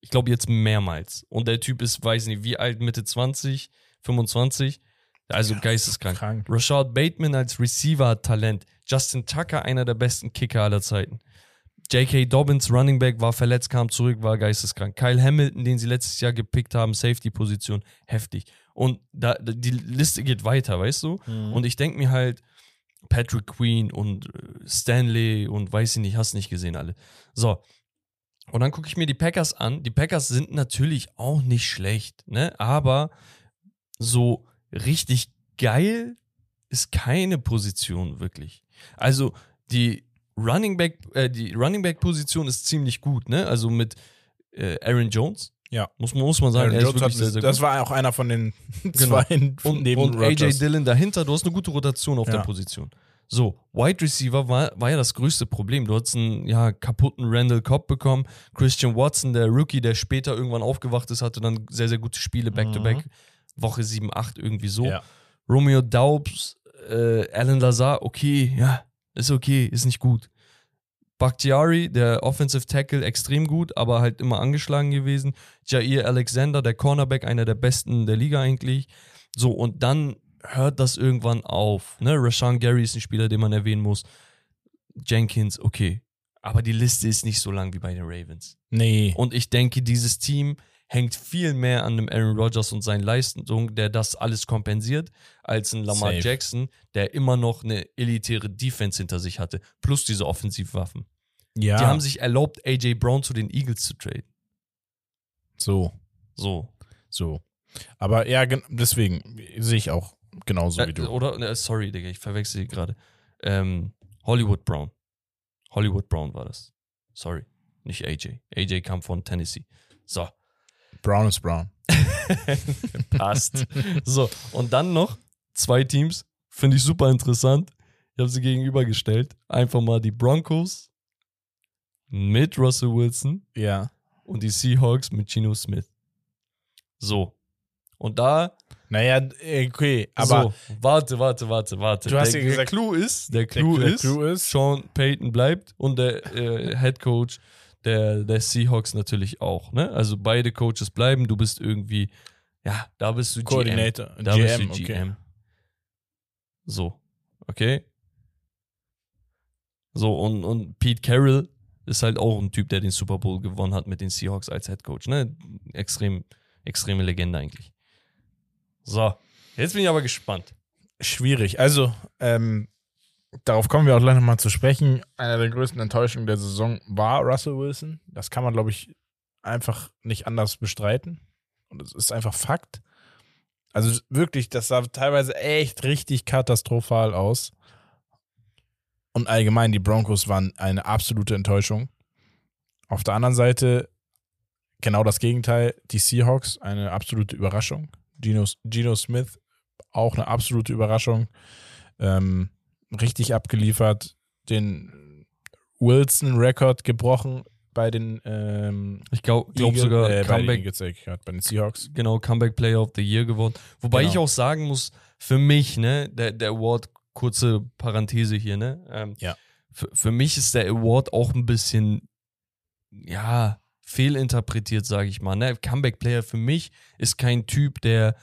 Ich glaube, jetzt mehrmals. Und der Typ ist, weiß nicht, wie alt, Mitte 20, 25. Also geisteskrank. Krank. Rashad Bateman als Receiver hat Talent. Justin Tucker, einer der besten Kicker aller Zeiten. J.K. Dobbins, Running Back, war verletzt, kam zurück, war geisteskrank. Kyle Hamilton, den sie letztes Jahr gepickt haben, Safety-Position, heftig. Und da, die Liste geht weiter, weißt du? Und ich denke mir halt, Patrick Queen und äh, Stanley und weiß ich nicht, hast nicht gesehen alle. So. Und dann gucke ich mir die Packers an. Die Packers sind natürlich auch nicht schlecht, ne? Aber so richtig geil ist keine Position wirklich. Also die Running Back, äh, die Running Back Position ist ziemlich gut, ne? Also mit äh, Aaron Jones. Ja. Muss, man- muss man sagen, Aaron er ist Jones wirklich hat, sehr, sehr das war auch einer von den Genau. zwei Und, neben und AJ. Dillon dahinter, du hast eine gute Rotation auf Ja. der Position. So, Wide Receiver war, war ja das größte Problem. Du hast einen ja, kaputten Randall Cobb bekommen. Christian Watson, der Rookie, der später irgendwann aufgewacht ist, hatte dann sehr, sehr gute Spiele back-to-back. Woche 7, 8 irgendwie so. Ja. Romeo Daubs, äh, Alan Lazar, okay, ja, ist okay, ist nicht gut. Bakhtiari, der Offensive Tackle, extrem gut, aber halt immer angeschlagen gewesen. Jair Alexander, der Cornerback, einer der besten der Liga eigentlich. So, und dann hört das irgendwann auf. Ne? Rashawn Gary ist ein Spieler, den man erwähnen muss. Jenkins, okay. Aber die Liste ist nicht so lang wie bei den Ravens. Nee. Und ich denke, dieses Team hängt viel mehr an dem Aaron Rodgers und seinen Leistungen, der das alles kompensiert, als ein Lamar Safe. Jackson, der immer noch eine elitäre Defense hinter sich hatte, plus diese Offensivwaffen. ja. Die haben sich erlaubt, AJ Brown zu den Eagles zu traden. so. So. So. Aber ja, gen- deswegen sehe ich auch genauso wie Äh, du. oder, ne, sorry, Digga, ich verwechsel gerade. Ähm, Hollywood Brown. Hollywood Brown war das. Sorry, nicht AJ. AJ kam von Tennessee. So, Brown ist Brown. passt. so, und dann noch zwei Teams, finde ich super interessant. Ich habe sie gegenübergestellt. Einfach mal die Broncos mit Russell Wilson Ja. und die Seahawks mit Geno Smith. So. Und da Naja, äh, okay, aber so, warte, warte, warte, warte. Du hast der, ja gesagt- der Clou ist, der Clou, der ist, Clou ist- Sean Payton bleibt und der äh, Head Coach der, der Seahawks natürlich auch. Ne? Also beide Coaches bleiben. Du bist irgendwie, ja, da bist du Coordinator, GM. Da bist GM, du okay. GM. So, okay. So, und, und Pete Carroll ist halt auch ein Typ, der den Super Bowl gewonnen hat mit den Seahawks als Head Coach. Ne? Extrem, extreme Legende eigentlich. So, jetzt bin ich aber gespannt. schwierig. Also, ähm, darauf kommen wir auch gleich nochmal zu sprechen. Einer der größten Enttäuschungen der Saison war Russell Wilson. Das kann man, glaube ich, einfach nicht anders bestreiten. Und es ist einfach Fakt. Also wirklich, das sah teilweise echt richtig katastrophal aus. Und allgemein, die Broncos waren eine absolute Enttäuschung. Auf der anderen Seite genau das Gegenteil, die Seahawks, eine absolute Überraschung. Geno, Geno Smith, auch eine absolute Überraschung. Ähm, richtig abgeliefert, den Wilson-Rekord gebrochen bei den ähm, Ich glaube glaub sogar äh, bei den Comeback, ich grad, bei den Seahawks. genau, Comeback Player of the Year geworden. Wobei Genau. ich auch sagen muss, für mich, ne, der, der Award, kurze Parenthese hier, ne? Ähm, Ja. Für, für mich ist der Award auch ein bisschen, ja, fehlinterpretiert, sage ich mal. Ne? Comeback Player für mich ist kein Typ, der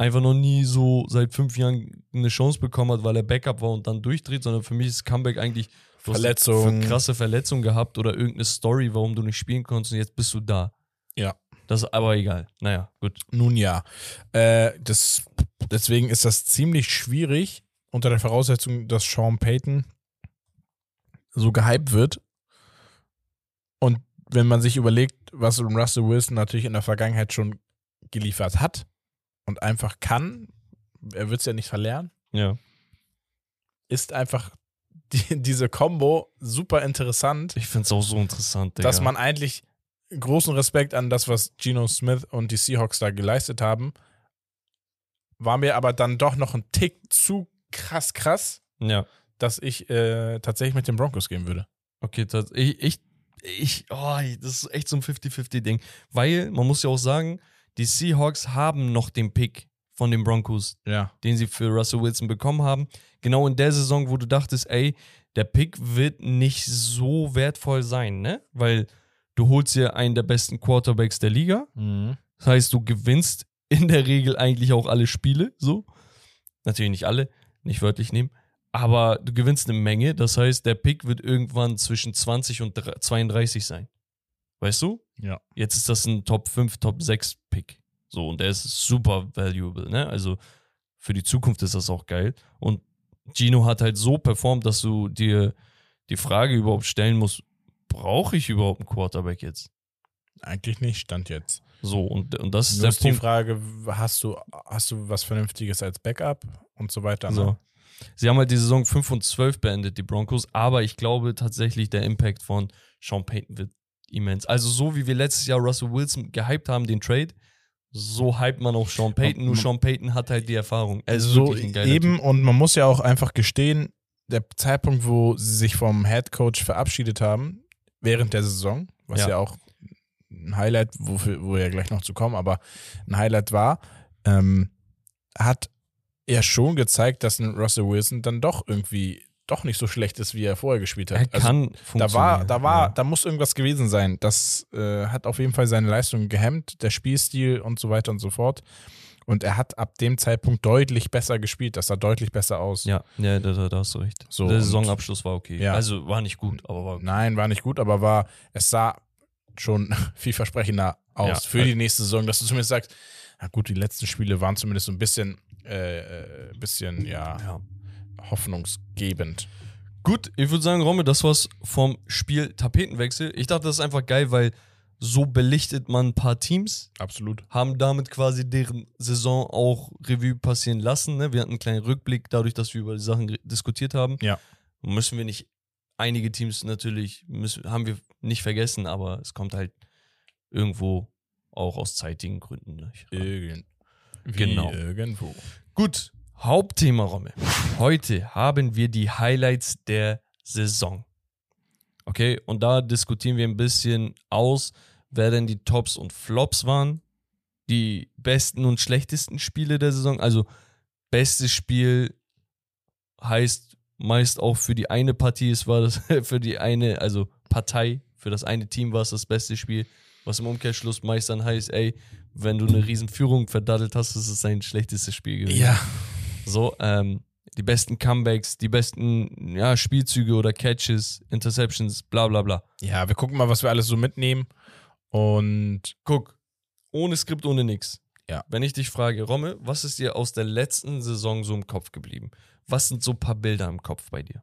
einfach noch nie so seit fünf Jahren eine Chance bekommen hat, weil er Backup war und dann durchdreht, sondern für mich ist Comeback eigentlich du Verletzung. Eine krasse Verletzung gehabt oder irgendeine Story, warum du nicht spielen konntest und jetzt bist du da. Ja. Das ist aber egal. Naja, gut. Nun ja. Äh, das, deswegen ist das ziemlich schwierig, unter der Voraussetzung, dass Sean Payton so gehypt wird. Und wenn man sich überlegt, was Russell Wilson natürlich in der Vergangenheit schon geliefert hat und einfach kann, er wird es ja nicht verlernen, Ja. ist einfach die, diese Combo super interessant, Ich finde es auch so interessant, Digga. dass man eigentlich großen Respekt an das, was Geno Smith und die Seahawks da geleistet haben, war mir aber dann doch noch ein Tick zu krass krass, Ja. dass ich äh, tatsächlich mit den Broncos gehen würde. Okay, das, ich, ich, ich, oh, das ist echt so ein 50-50-Ding. Weil, man muss ja auch sagen, die Seahawks haben noch den Pick von den Broncos, Ja. den sie für Russell Wilson bekommen haben. Genau in der Saison, wo du dachtest, ey, der Pick wird nicht so wertvoll sein, ne? Weil du holst dir einen der besten Quarterbacks der Liga. Das heißt, du gewinnst in der Regel eigentlich auch alle Spiele, so. Natürlich nicht alle, nicht wörtlich nehmen. Aber du gewinnst eine Menge. Das heißt, der Pick wird irgendwann zwischen 20 und 32 sein. Weißt du? Ja. Jetzt ist das ein Top 5, Top 6 Pick. So, und der ist super valuable, ne? Also für die Zukunft ist das auch geil. Und Gino hat halt so performt, dass du dir die Frage überhaupt stellen musst, brauche ich überhaupt einen Quarterback jetzt? Eigentlich nicht, stand jetzt. So, und, und das ist Nur der ist die Punkt. Frage, hast du, hast du was Vernünftiges als Backup und so weiter? So. Ne? Sie haben halt die Saison 5 und 12 beendet, die Broncos, aber ich glaube tatsächlich, der Impact von Sean Payton wird immens. Also, so wie wir letztes Jahr Russell Wilson gehypt haben, den Trade, so hypt man auch Sean Payton. Nur Sean Payton hat halt die Erfahrung. Er ist so eben und man muss ja auch einfach gestehen, der Zeitpunkt, wo sie sich vom Head Coach verabschiedet haben, während der Saison, was ja, Ja. auch ein Highlight, wofür, wo wir ja gleich noch zu kommen, aber ein Highlight war, ähm, hat er schon gezeigt, dass ein Russell Wilson dann doch irgendwie doch nicht so schlecht ist, wie er vorher gespielt hat. Er Also, kann da war, da war, ja. da muss irgendwas gewesen sein. Das äh, hat auf jeden Fall seine Leistung gehemmt, der Spielstil und so weiter und so fort. Und er hat ab dem Zeitpunkt deutlich besser gespielt. Das sah deutlich besser aus. Ja, ja da, da, da hast du recht. So, der Saisonabschluss war okay. Ja. Also war nicht gut, aber war okay. Nein, war nicht gut, aber war, es sah schon vielversprechender aus Ja. für die nächste Saison, dass du zumindest sagst, na gut, die letzten Spiele waren zumindest so ein bisschen, äh, äh, bisschen, ja, Ja. Hoffnungsgebend. Gut, ich würde sagen, Romme, das war's vom Spiel Tapetenwechsel. Ich dachte, das ist einfach geil, weil so belichtet man ein paar Teams, Absolut. haben damit quasi deren Saison auch Revue passieren lassen. Ne? Wir hatten einen kleinen Rückblick dadurch, dass wir über die Sachen diskutiert haben. Ja. Müssen wir nicht, einige Teams natürlich, müssen, haben wir nicht vergessen, aber es kommt halt irgendwo auch aus zeitigen Gründen. Nicht? Irgend, Genau. Irgendwo. Gut, Hauptthema, Romme. Heute haben wir die Highlights der Saison. Okay, und da diskutieren wir ein bisschen aus, wer denn die Tops und Flops waren. die besten und schlechtesten Spiele der Saison. Also bestes Spiel heißt meist auch für die eine Partie, es war das für die eine, also Partei, für das eine Team war es das beste Spiel, was im Umkehrschluss meist dann heißt, ey, wenn du eine riesen Führung verdattelt hast, ist es dein schlechtestes Spiel gewesen. Ja. So, ähm, die besten Comebacks, die besten ja, Spielzüge oder Catches, Interceptions, bla bla bla. Ja, wir gucken mal, was wir alles so mitnehmen. Und Guck, ohne Skript, ohne nix. Ja. Wenn ich dich frage, Romme, was ist dir aus der letzten Saison so im Kopf geblieben? Was sind so ein paar Bilder im Kopf bei dir?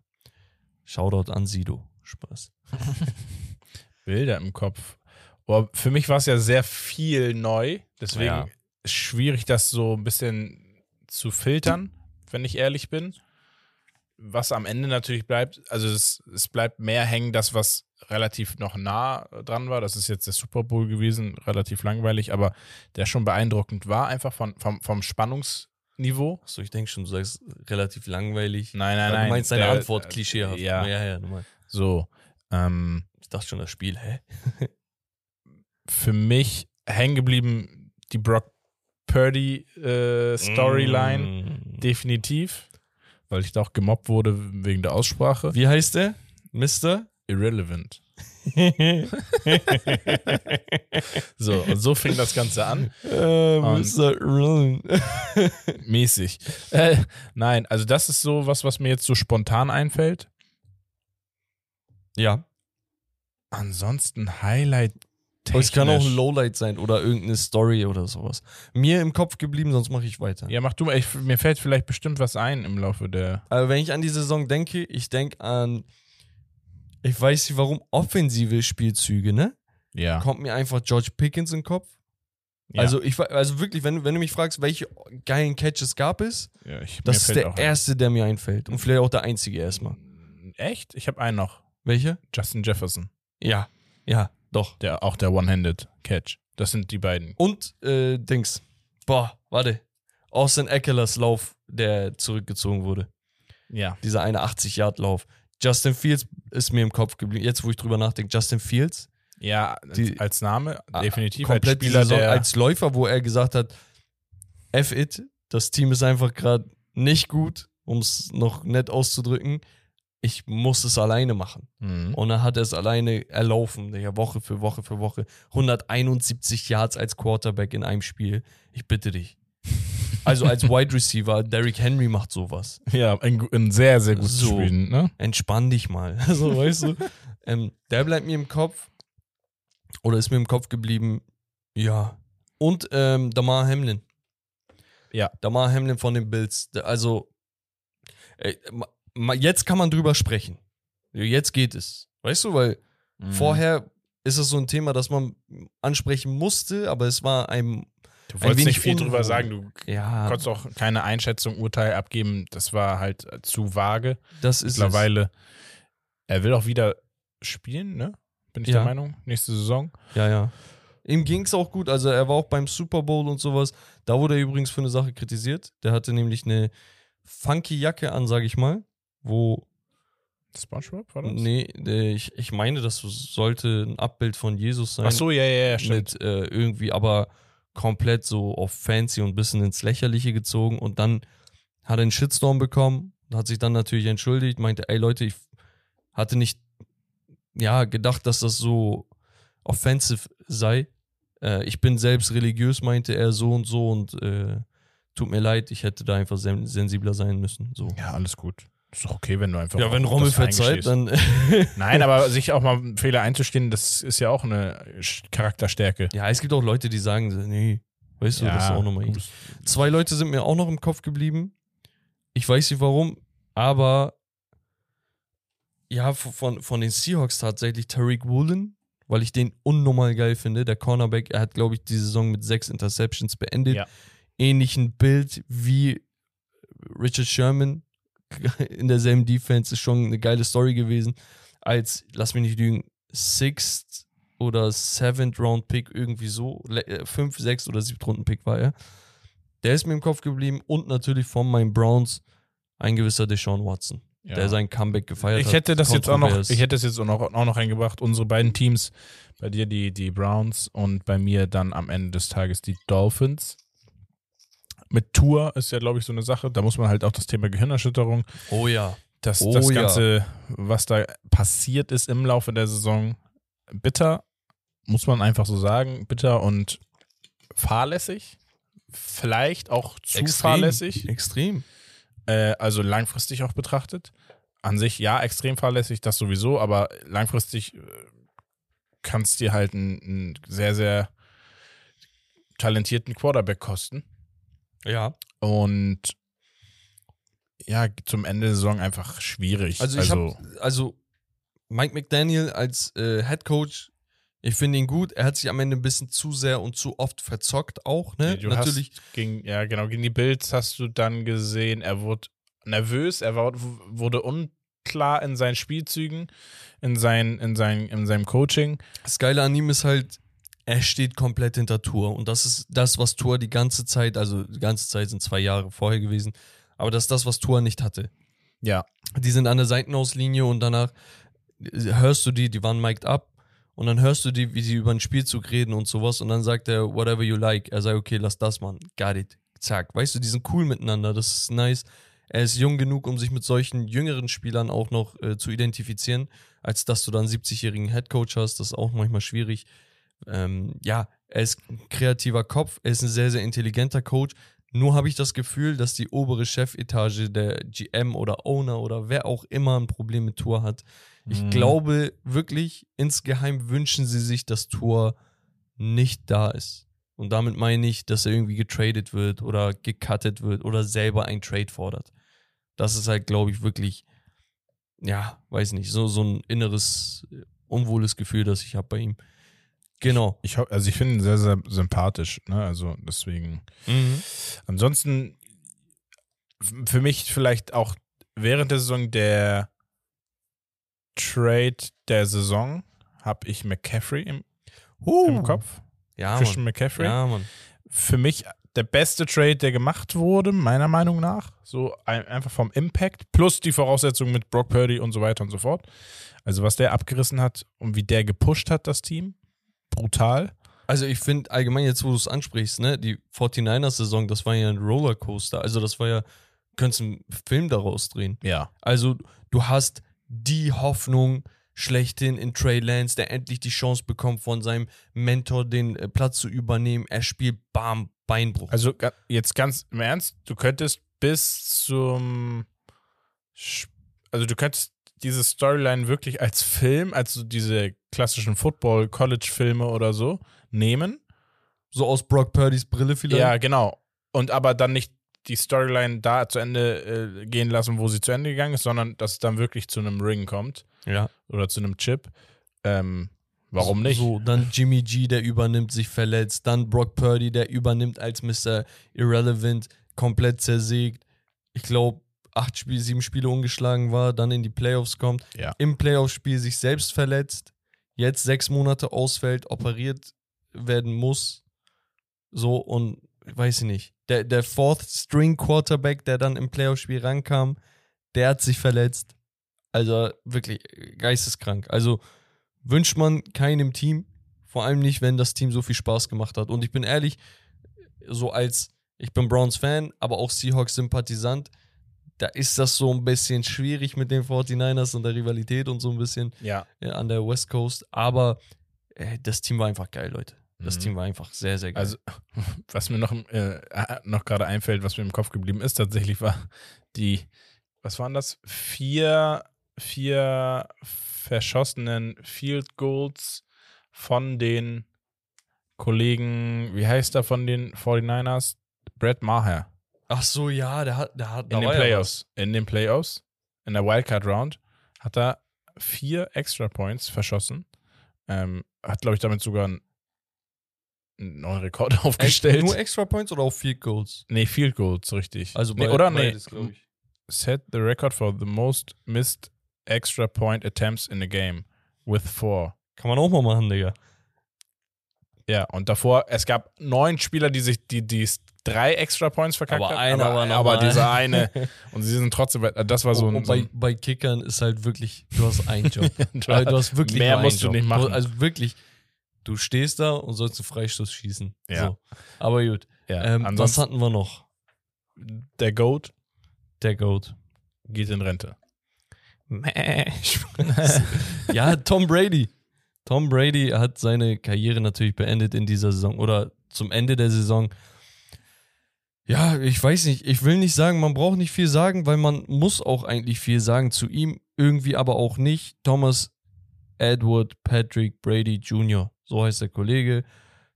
Shoutout an Sido. Spaß. Bilder im Kopf. Oh, für mich war es ja sehr viel neu. Deswegen Ja. ist schwierig, das so ein bisschen zu filtern, wenn ich ehrlich bin. Was am Ende natürlich bleibt, also es, es bleibt mehr hängen, das, was relativ noch nah dran war. Das ist jetzt der Super Bowl gewesen, relativ langweilig, aber der schon beeindruckend war, einfach von, vom, vom Spannungsniveau. Achso, ich denke schon, du sagst relativ langweilig. Nein, nein, nein. Du meinst deine der- Antwort klischeehaft. Ja, ja, ja normal. so. Ähm, Ich dachte schon, das Spiel, hä? für mich hängen geblieben die Brock Purdy äh, Storyline. Mm. Definitiv. Weil ich da auch gemobbt wurde wegen der Aussprache. Wie heißt der? Mister? Irrelevant. So, und so fing das Ganze an. äh, Mr. Irrelevant. Mäßig. Äh, nein, also das ist so was, was mir jetzt so spontan einfällt. ja. Ansonsten Highlight. Aber es kann auch ein technisch. Lowlight sein oder irgendeine Story oder sowas. Mir im Kopf geblieben, sonst mache ich weiter. Ja, mach du mal. Ich, mir fällt vielleicht bestimmt was ein im Laufe der. Aber wenn ich an die Saison denke, ich denke an, ich weiß nicht warum, offensive Spielzüge, ne? Ja. Kommt mir einfach George Pickens in den Kopf. ja. Also, ich, also wirklich, wenn, du- wenn du mich fragst, welche geilen Catches gab es, ja, ich, das ist der erste, der mir einfällt. Und vielleicht auch der einzige erstmal. Echt? Ich habe einen noch. Welcher? Justin Jefferson. Ja, ja, doch. Der, auch der One-Handed Catch. Das sind die beiden. Und, äh, Dings. Boah, warte. Austin Eckler's Lauf, der zurückgezogen wurde. Ja. Dieser eine 80-Yard-Lauf. Justin Fields ist mir im Kopf geblieben. Jetzt, wo ich drüber nachdenke, Justin Fields. Ja, Die- als Name definitiv als komplett die Spieler, Saison der als Läufer, wo er gesagt hat, F it, das Team ist einfach gerade nicht gut, um es noch nett auszudrücken. Ich muss es alleine machen. Mhm. Und dann hat er es alleine erlaufen, Digga, Woche für Woche für Woche. 171 Yards als Quarterback in einem Spiel. Ich bitte dich. Also als Wide Receiver, Derrick Henry macht sowas. Ja, ein, ein sehr, sehr gutes So. Spiel, ne? Entspann dich mal. Also, weißt du, ähm, der bleibt mir im Kopf. Oder ist mir im Kopf geblieben. Ja. Und ähm, Damar Hamlin. Ja. Damar Hamlin von den Bills. Also, ma, jetzt kann man drüber sprechen. Jetzt geht es. Weißt du, weil Mhm. vorher ist es so ein Thema, das man ansprechen musste, aber es war einem. Du wolltest wenig nicht viel drüber sagen, du Ja, konntest auch keine Einschätzung, Urteil abgeben. Das war halt äh, zu vage. das ist es. Mittlerweile, er will auch wieder spielen, ne? Bin ich Ja. der Meinung? Nächste Saison. Ja, ja. Ihm ging es auch gut. Also er war auch beim Super Bowl und sowas. Da wurde er übrigens für eine Sache kritisiert. Der hatte nämlich eine funky Jacke an, sag ich mal. Wo, Spongebob war das? nee, ich, ich meine, das sollte ein Abbild von Jesus sein. Ach so, ja, ja, ja, stimmt. mit äh, irgendwie, aber komplett so auf fancy und ein bisschen ins Lächerliche gezogen. Und dann hat er einen Shitstorm bekommen hat sich dann natürlich entschuldigt, meinte, ey Leute, ich hatte nicht ja, gedacht, dass das so offensive sei. Äh, ich bin selbst religiös, meinte er so und so und äh, tut mir leid, ich hätte da einfach sen sensibler sein müssen. So. Ja, alles gut. Ist doch okay, wenn du einfach. Ja, wenn Rommel verzeiht, dann. Nein, aber sich auch mal Fehler einzustehen, das ist ja auch eine Charakterstärke. ja, es gibt auch Leute, die sagen, nee, weißt du, das ist auch nochmal gut. Zwei Leute sind mir auch noch im Kopf geblieben. Ich weiß nicht warum, aber ja, von, von den Seahawks tatsächlich Tariq Woolen, weil ich den unnormal geil finde. Der Cornerback, er hat, glaube ich, die Saison mit sechs Interceptions beendet. Ja. Ähnlichen Bild wie Richard Sherman in derselben Defense ist schon eine geile Story gewesen. Als, lass mich nicht lügen, Sixth oder Seventh Round Pick irgendwie so, äh, fünf, sechs oder siebten Runden Pick war er. Der ist mir im Kopf geblieben und natürlich von meinen Browns ein gewisser Deshaun Watson. Ja. der sein Comeback gefeiert hat. Ich hätte das jetzt auch noch, ich hätte das jetzt auch noch, auch noch eingebracht. Unsere beiden Teams, bei dir die, die Browns und bei mir dann am Ende des Tages die Dolphins. Mit Tour ist ja, glaube ich, so eine Sache. Da muss man halt auch das Thema Gehirnerschütterung, Oh ja. das, Oh das ja. Ganze, was da passiert ist im Laufe der Saison, bitter, muss man einfach so sagen, bitter und fahrlässig. Vielleicht auch zu Extrem. fahrlässig. Extrem. Äh, also langfristig auch betrachtet. An sich ja, extrem fahrlässig, das sowieso, aber langfristig äh, kann es dir halt einen, einen sehr, sehr talentierten Quarterback kosten. Ja. Und ja, zum Ende der Saison einfach schwierig. Also ich habe, also Mike McDaniel als äh, Head Coach, ich finde ihn gut. Er hat sich am Ende ein bisschen zu sehr und zu oft verzockt auch, ne? du Natürlich. Gegen, ja, genau, gegen die Bills hast du dann gesehen, er wurde nervös, er war, wurde unklar in seinen Spielzügen, in, sein, in, sein, in seinem Coaching. Das Geile an ihm ist halt, er steht komplett hinter Tour. Und das ist das, was Tour die ganze Zeit, also die ganze Zeit sind zwei Jahre vorher gewesen, aber das ist das, was Tour nicht hatte. Ja, Die sind an der Seitenauslinie und danach hörst du die, die waren mic'd up und dann hörst du die, wie sie über den Spielzug reden und sowas und dann sagt er, whatever you like. Er sagt, okay, lass das, Mann. Got it. Zack. Weißt du, die sind cool miteinander. Das ist nice. Er ist jung genug, um sich mit solchen jüngeren Spielern auch noch äh, zu identifizieren, als dass du dann einen 70-jährigen Headcoach hast. Das ist auch manchmal schwierig. Ähm, ja, er ist ein kreativer Kopf, er ist ein sehr, sehr intelligenter Coach. Nur habe ich das Gefühl, dass die obere Chefetage, der GM oder Owner oder wer auch immer ein Problem mit Tour hat. Ich Mhm. glaube wirklich, insgeheim wünschen sie sich, dass Tour nicht da ist. Und damit meine ich, dass er irgendwie getradet wird oder gecuttet wird oder selber ein Trade fordert. Das ist halt, glaube ich, wirklich, ja, weiß nicht, so, so ein inneres, äh, unwohles Gefühl, das ich habe bei ihm. Genau. Ich, ho- also ich finde ihn sehr, sehr sympathisch, ne? Also deswegen. Mhm. Ansonsten für mich vielleicht auch während der Saison der Trade der Saison habe ich McCaffrey im, im Kopf. Ja, Christian Mann. McCaffrey. Ja, Mann. Für mich der beste Trade, der gemacht wurde, meiner Meinung nach. So ein, einfach vom Impact plus die Voraussetzungen mit Brock Purdy und so weiter und so fort. Also was der abgerissen hat und wie der gepusht hat, das Team. Brutal. Also ich finde allgemein jetzt, wo du es ansprichst, ne, die 49ers-Saison, das war ja ein Rollercoaster. Also das war ja, könntest einen Film daraus drehen. Ja. Also du hast die Hoffnung schlechthin in Trey Lance, der endlich die Chance bekommt, von seinem Mentor den äh, Platz zu übernehmen. Er spielt Bam, Beinbruch. Also jetzt ganz im Ernst, du könntest bis zum also du könntest diese Storyline wirklich als Film, als so diese klassischen Football-College-Filme oder so nehmen. so aus Brock Purdys Brille vielleicht. Ja, genau. Und aber dann nicht die Storyline da zu Ende äh, gehen lassen, wo sie zu Ende gegangen ist, sondern dass es dann wirklich zu einem Ring kommt ja. oder zu einem Chip. Ähm, warum nicht? So, dann Jimmy G, der übernimmt, sich verletzt. Dann Brock Purdy, der übernimmt als Mr. Irrelevant, komplett zersägt. Ich glaube, acht Spiele, sieben Spiele ungeschlagen war, dann in die Playoffs kommt. Ja. Im Playoffspiel sich selbst verletzt. Jetzt sechs Monate ausfällt, operiert werden muss. So und weiß ich nicht. Der, der Fourth String Quarterback, der dann im Playoff-Spiel rankam, der hat sich verletzt. Also wirklich geisteskrank. Also wünscht man keinem Team, vor allem nicht, wenn das Team so viel Spaß gemacht hat. Und ich bin ehrlich, so als, ich bin Browns-Fan, aber auch Seahawks-Sympathisant, da ist das so ein bisschen schwierig mit den 49ers und der Rivalität und so ein bisschen Ja. äh, an der West Coast. Aber äh, das Team war einfach geil, Leute. Das Mhm. Team war einfach sehr, sehr geil. Also, was mir noch, äh, noch gerade einfällt, was mir im Kopf geblieben ist, tatsächlich war die, was waren das? Vier, vier verschossenen Field Goals von den Kollegen, wie heißt er von den 49ers? Brad Maher. Ach so, ja, der hat, der hat, In den Playoffs. In den Playoffs, in der Wildcard Round, hat er vier Extra Points verschossen. Ähm, hat, glaube ich, damit sogar einen, neuen Rekord was. Echt, aufgestellt. Nur Extra Points oder auch Field Goals? Nee, Field Goals, richtig. Also nee, bei- oder nee, beides, glaub ich. set the record for the most missed extra point attempts in a game with four. Kann man auch mal machen, Digga. Ja, und davor, es gab neun Spieler, die sich die, die drei Extra Points verkackt Aber haben. einer aber, war noch aber dieser eine. Und sie sind trotzdem, das war so und ein. So bei, ein bei Kickern ist halt wirklich, du hast einen Job. du Also du hast wirklich mehr musst einen du Job. nicht machen. Also wirklich, du stehst da und sollst einen Freistoß schießen. Ja. So. Aber gut. ja, Ähm, was hatten wir noch? der Goat Der Goat. geht in Rente. ja, Tom Brady. Tom Brady hat seine Karriere natürlich beendet in dieser Saison oder zum Ende der Saison. Ja, ich weiß nicht, ich will nicht sagen, man braucht nicht viel sagen, weil man muss auch eigentlich viel sagen zu ihm, irgendwie aber auch nicht. Thomas Edward Patrick Brady Jr., so heißt der Kollege.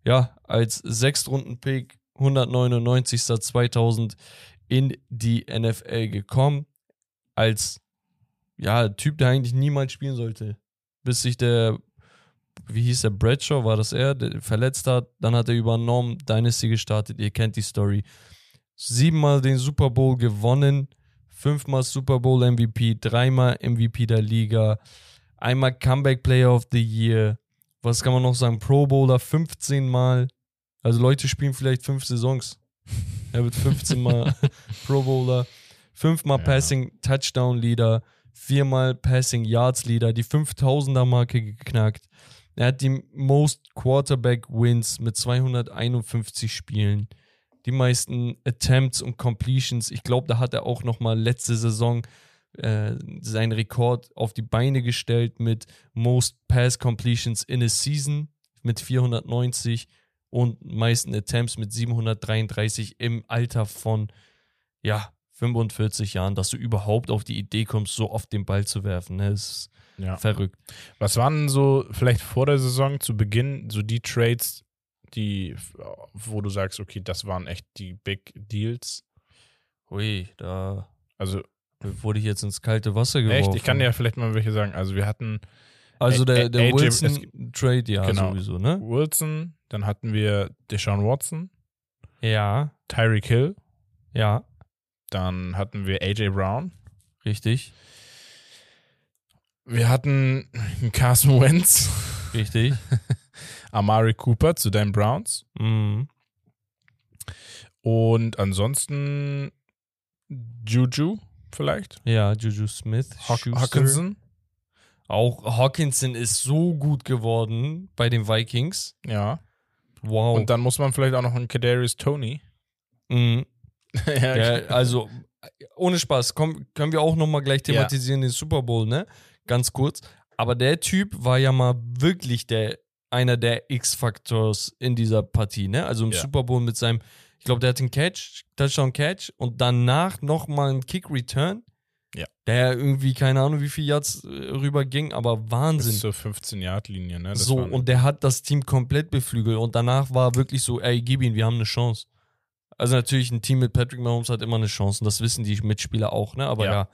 Ja, als Sechstrunden-Pick, 199. 2000 in die NFL gekommen. Als ja, Typ, der eigentlich niemals spielen sollte. Bis sich der, wie hieß der, Bradshaw, war das er, verletzt hat. Dann hat er übernommen, Dynasty gestartet. Ihr kennt die Story. Siebenmal den Super Bowl gewonnen, fünfmal Super Bowl MVP, dreimal MVP der Liga, einmal Comeback Player of the Year. Was kann man noch sagen? Pro Bowler 15 Mal. Also Leute spielen vielleicht fünf Saisons. Er wird 15 Mal Pro Bowler, fünfmal Ja. Passing Touchdown Leader, viermal Passing Yards Leader, die 5000er Marke geknackt. Er hat die Most Quarterback Wins mit 251 Spielen. Die meisten Attempts und Completions. Ich glaube, da hat er auch noch mal letzte Saison äh, seinen Rekord auf die Beine gestellt mit Most Pass Completions in a Season mit 490 und meisten Attempts mit 733 im Alter von ja 45 Jahren, dass du überhaupt auf die Idee kommst, so oft den Ball zu werfen. Ne? Das ist Ja. verrückt. Was waren so vielleicht vor der Saison zu Beginn so die Trades, die, wo du sagst, okay, das waren echt die Big Deals? Ui, da Also wurde ich jetzt ins kalte Wasser geworfen. echt, ich kann dir ja vielleicht mal welche sagen. Also wir hatten also der, der Wilson-Trade, ja, Genau. sowieso, ne? Wilson, dann hatten wir Deshaun Watson, Ja, Tyreek Hill, ja, dann hatten wir AJ Brown, richtig, wir hatten Carson Wentz, richtig. Amari Cooper zu deinen Browns mhm. und ansonsten Juju vielleicht, Ja, Juju Smith. Hock Schuster. Hawkinson, Auch Hawkinson ist so gut geworden bei den Vikings. ja. Wow. Und dann muss man vielleicht auch noch einen Kadarius Tony. Mhm. ja, Ja, also, ohne Spaß, komm, können wir auch nochmal gleich Ja. thematisieren, den Super Bowl, ne? Ganz kurz. Aber der Typ war ja mal wirklich der, einer der X-Faktors in dieser Partie, ne? Also im Ja. Super Bowl mit seinem, ich glaube, der hat einen Catch, Touchdown-Catch und danach nochmal einen Kick-Return. Ja. Der irgendwie, keine Ahnung, wie viel Yards äh, rüber ging, aber Wahnsinn. bis zur 15-Yard-Linie, ne? Das so, und der hat das Team komplett beflügelt und danach war wirklich so, ey, gib ihn, wir haben eine Chance. Also natürlich, ein Team mit Patrick Mahomes hat immer eine Chance und das wissen die Mitspieler auch, ne? Aber Ja. ja.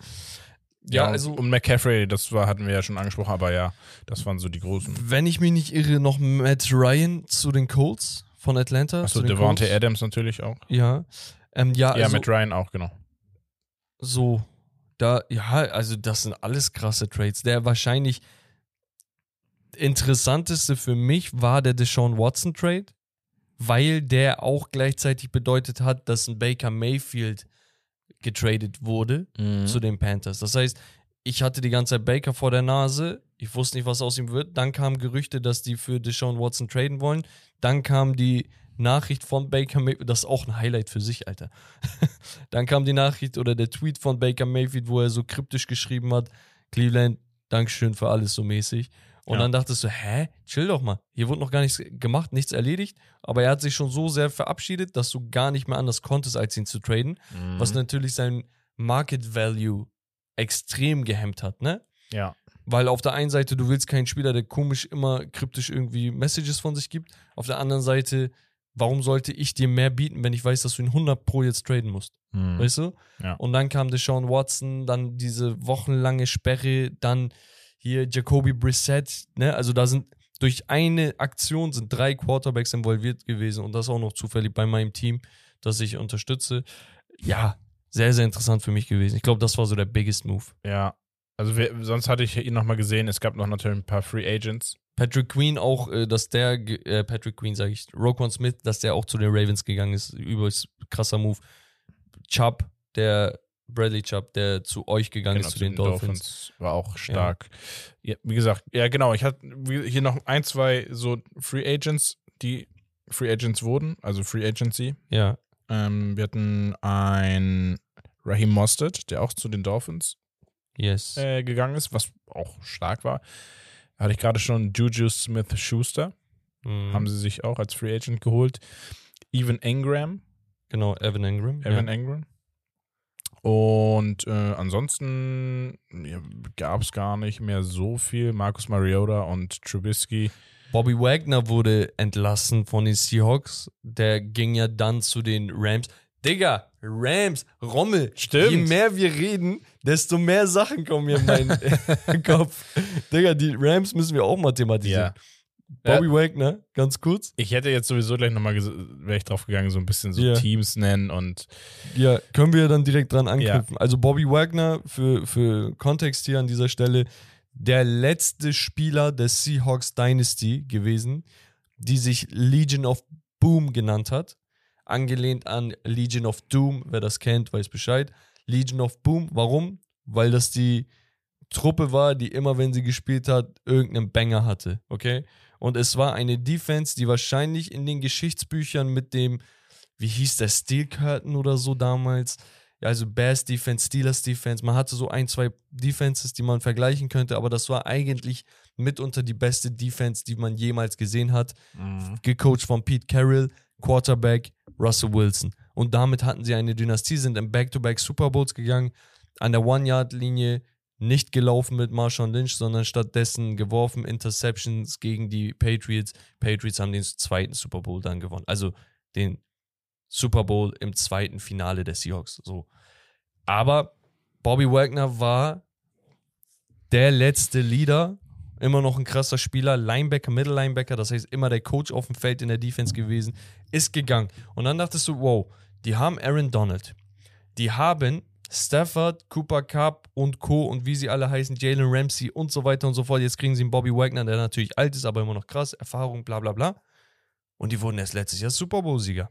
Ja, Ja, also, und McCaffrey, das war, hatten wir ja schon angesprochen, aber ja, das waren so die großen. wenn ich mich nicht irre, noch Matt Ryan zu den Colts von Atlanta. Achso, Devontae. Adams natürlich auch. Ja. Ähm, ja, Ja, also, mit Ryan auch, genau. so, da, ja, also das sind alles krasse Trades. Der wahrscheinlich interessanteste für mich war der Deshaun Watson Trade, weil der auch gleichzeitig bedeutet hat, dass ein Baker Mayfield getradet wurde Mhm. zu den Panthers. Das heißt, ich hatte die ganze Zeit Baker vor der Nase. Ich wusste nicht, was aus ihm wird. Dann kamen Gerüchte, dass die für Deshaun Watson traden wollen. Dann kam die Nachricht von Baker Mayfield. Das ist auch ein Highlight für sich, Alter. Dann kam die Nachricht oder der Tweet von Baker Mayfield, wo er so kryptisch geschrieben hat: Cleveland, Dankeschön für alles so mäßig. Und Ja. dann dachtest du, hä, chill doch mal. Hier wurde noch gar nichts gemacht, nichts erledigt. Aber er hat sich schon so sehr verabschiedet, dass du gar nicht mehr anders konntest, als ihn zu traden Mhm. was natürlich sein Market Value extrem gehemmt hat, ne? Ja. Weil auf der einen Seite, du willst keinen Spieler, der komisch immer kryptisch irgendwie Messages von sich gibt. Auf der anderen Seite, warum sollte ich dir mehr bieten, wenn ich weiß, dass du ihn 100 pro jetzt traden musst? Mhm. Weißt du? Ja. Und dann kam Deshaun Watson, dann diese wochenlange Sperre, dann hier Jacoby Brissett, ne? Also da sind durch eine Aktion sind drei Quarterbacks involviert gewesen und das auch noch zufällig bei meinem Team, das ich unterstütze. Ja, sehr, sehr interessant für mich gewesen. Ich glaube, das war so der biggest Move. Ja. Also wir, sonst hatte ich ihn nochmal gesehen, es gab noch natürlich ein paar Free Agents. Patrick Queen auch, äh, dass der, äh, Patrick Queen sage ich, Roquan Smith, dass der auch zu den Ravens gegangen ist, übelst krasser Move. Chubb, der Bradley Chubb, der zu euch gegangen Genau, ist, zu den, Dolphins. War auch stark. Ja. wie gesagt, ja genau, ich hatte hier noch ein, zwei so Free Agents, die Free Agents wurden, also Free Agency. Ja, Ähm, wir hatten ein Raheem Mostert, der auch zu den Dolphins yes. äh, gegangen ist, was auch stark war. Hatte ich gerade schon Juju Smith-Schuster, Mhm. haben sie sich auch als Free Agent geholt. Evan Engram, Genau, Evan Ingram. Evan ja. Engram. Und äh, ansonsten ja, gab es gar nicht mehr so viel. Marcus Mariota und Trubisky. Bobby Wagner wurde entlassen von den Seahawks. Der ging ja dann zu den Rams. Digga, Rams, Rommel. Stimmt. Je mehr wir reden, desto mehr Sachen kommen mir in meinen Kopf. Digga, die Rams müssen wir auch mal thematisieren. Bobby Wagner, ganz kurz. Ich hätte jetzt sowieso gleich nochmal, wäre ich drauf gegangen, so ein bisschen so Ja. Teams nennen und Ja, können wir dann direkt dran anknüpfen. Also Bobby Wagner, für, für Kontext hier an dieser Stelle, der letzte Spieler der Seahawks Dynasty gewesen, die sich Legion of Boom genannt hat. Angelehnt an Legion of Doom, wer das kennt, weiß Bescheid. Legion of Boom, warum? Weil das die Truppe war, die immer, wenn sie gespielt hat, irgendeinen Banger hatte, okay? Und es war eine Defense, die wahrscheinlich in den Geschichtsbüchern mit dem, wie hieß der, Steel Curtain oder so damals, ja, also Bears Defense, Steelers Defense, man hatte so ein, zwei Defenses, die man vergleichen könnte, aber das war eigentlich mitunter die beste Defense, die man jemals gesehen hat, gecoacht von Pete Carroll, Quarterback Russell Wilson. Und damit hatten sie eine Dynastie, sind in Back-to-Back Super Bowls gegangen, an der One-Yard-Linie nicht gelaufen mit Marshawn Lynch, sondern stattdessen geworfen Interceptions gegen die Patriots. Patriots haben den zweiten Super Bowl dann gewonnen. Also den Super Bowl im zweiten Finale der Seahawks. So. Aber Bobby Wagner war der letzte Leader, immer noch ein krasser Spieler, Linebacker, Middle Linebacker, das heißt immer der Coach auf dem Feld in der Defense gewesen, ist gegangen. Und dann dachtest du, wow, die haben Aaron Donald, die haben Stafford, Cooper Cup und Co. und wie sie alle heißen, Jalen Ramsey und so weiter und so fort. Jetzt kriegen sie einen Bobby Wagner, der natürlich alt ist, aber immer noch krass, Erfahrung, bla bla bla. Und die wurden erst letztes Jahr Super Bowl-Sieger.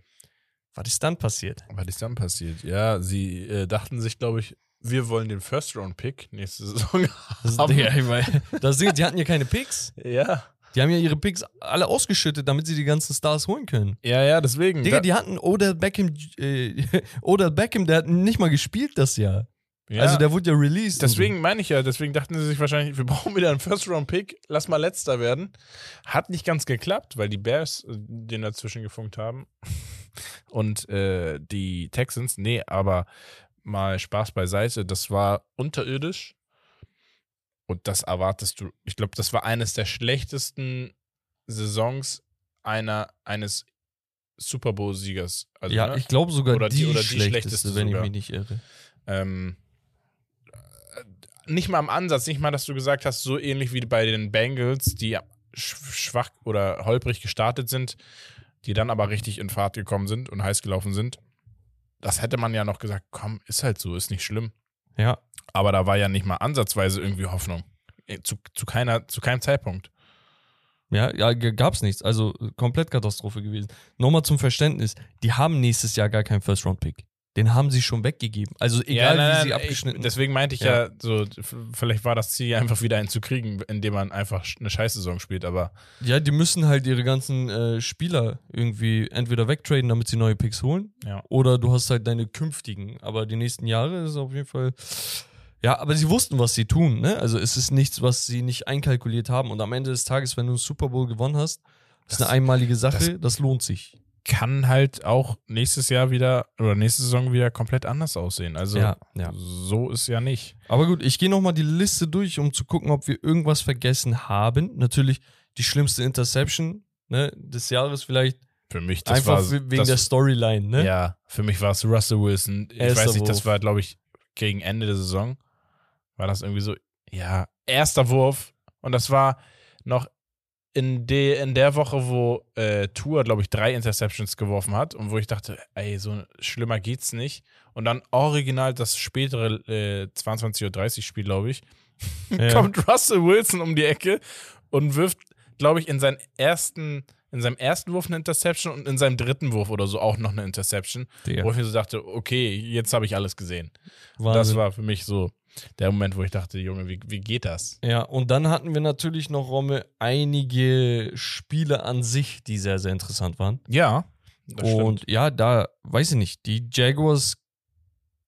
Was ist dann passiert? Was ist dann passiert? Ja, sie äh, dachten sich, glaube ich, wir wollen den First-Round-Pick nächste Saison Das, haben. Digga, ich mein, das die hatten ja keine Picks. Ja. Die haben ja ihre Picks alle ausgeschüttet, damit sie die ganzen Stars holen können. Ja, ja, deswegen. Digga, die hatten Odell Beckham, äh, Odell Beckham, der hat nicht mal gespielt das Jahr. ja. Also der wurde ja released. Deswegen meine ich ja, deswegen dachten sie sich wahrscheinlich, wir brauchen wieder einen First-Round-Pick, lass mal letzter werden. Hat nicht ganz geklappt, weil die Bears äh, den dazwischen gefunkt haben. Und äh, die Texans, nee, aber mal Spaß beiseite, das war unterirdisch. Und das erwartest du. Ich glaube, das war eines der schlechtesten Saisons einer, eines Super Bowl-Siegers. so. Also, ja, ne? ich glaube sogar Oder die, die- oder die schlechteste, schlechteste wenn sogar. ich mich nicht irre. Ähm, äh, nicht mal am Ansatz, nicht mal, dass du gesagt hast, so ähnlich wie bei den Bengals, die sch- schwach oder holprig gestartet sind, die dann aber richtig in Fahrt gekommen sind und heiß gelaufen sind. Das hätte man ja noch gesagt, komm, ist halt so, ist nicht schlimm. Ja, Aber da war ja nicht mal ansatzweise irgendwie Hoffnung. Äh, Zu, zu, keiner, zu keinem Zeitpunkt. ja, ja, gab's nichts. Also komplett Katastrophe gewesen. Nochmal zum Verständnis, die haben nächstes Jahr gar keinen First-Round-Pick. Den haben sie schon weggegeben. Also egal, nein, wie nein, sie ich- abgeschnitten Deswegen meinte ich ja, so, f- vielleicht war das Ziel, einfach wieder einen zu kriegen, indem man einfach eine Scheißsaison spielt, aber Ja, die müssen halt ihre ganzen äh, Spieler irgendwie entweder wegtraden, damit sie neue Picks holen. Ja. Oder du hast halt deine künftigen. Aber die nächsten Jahre ist auf jeden Fall. Ja, aber sie wussten, was sie tun, ne? Also es ist nichts, was sie nicht einkalkuliert haben. Und am Ende des Tages, wenn du einen Super Bowl gewonnen hast, ist Das- eine einmalige Sache, das, lohnt sich. kann halt auch nächstes Jahr wieder oder nächste Saison wieder komplett anders aussehen. Also Ja, ja. so ist ja nicht. Aber gut, ich gehe nochmal die Liste durch, um zu gucken, ob wir irgendwas vergessen haben. Natürlich die schlimmste Interception ne, des Jahres vielleicht. Für mich das einfach war wegen das, der Storyline, ne? Ja, für mich war es Russell Wilson. Ich weiß nicht, das war glaube ich gegen Ende der Saison. War das irgendwie so ja, erster Wurf und das war noch in, de, in der Woche, wo äh, Tour, glaube ich, drei Interceptions geworfen hat und wo ich dachte, ey, so schlimmer geht's nicht. Und dann original das spätere äh, 22.30 Uhr Spiel, glaube ich, Ja. kommt Russell Wilson um die Ecke und wirft, glaube ich, in seinen ersten, in seinem ersten Wurf eine Interception und in seinem dritten Wurf oder so auch noch eine Interception. Digga. Wo ich mir so dachte, okay, jetzt habe ich alles gesehen. Das Wahnsinn. war für mich so der Moment, wo ich dachte, Junge, wie, wie geht das? Ja, und dann hatten wir natürlich noch, Romme, einige Spiele an sich, die sehr, sehr interessant waren. Ja. Das und ja, da, weiß ich nicht, die Jaguars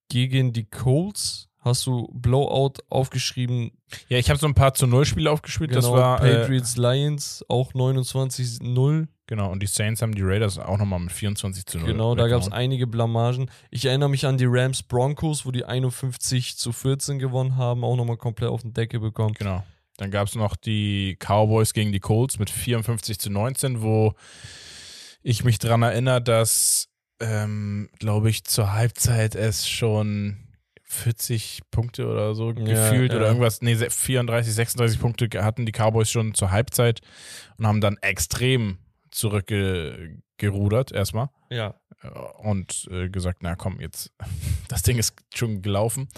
gegen die Colts, hast du Blowout aufgeschrieben. Ja, ich habe so ein paar zu Null Spiele aufgespielt. Genau, das war äh, Patriots Lions, auch 29-0. genau. Und die Saints haben die Raiders auch nochmal mit 24 zu 0. Genau, da gab es einige Blamagen. Ich erinnere mich an die Rams Broncos, wo die 51 zu 14 gewonnen haben, auch nochmal komplett auf den Decke bekommen. Genau. Dann gab es noch die Cowboys gegen die Colts mit 54 zu 19, wo ich mich dran erinnere, dass, ähm, glaube ich, zur Halbzeit es schon 40 Punkte oder so Ja, gefühlt ja. oder irgendwas, nee, 34, 36 Punkte hatten die Cowboys schon zur Halbzeit und haben dann extrem zurückgerudert erstmal Ja. äh, und äh, gesagt, na komm, jetzt, das Ding ist schon gelaufen.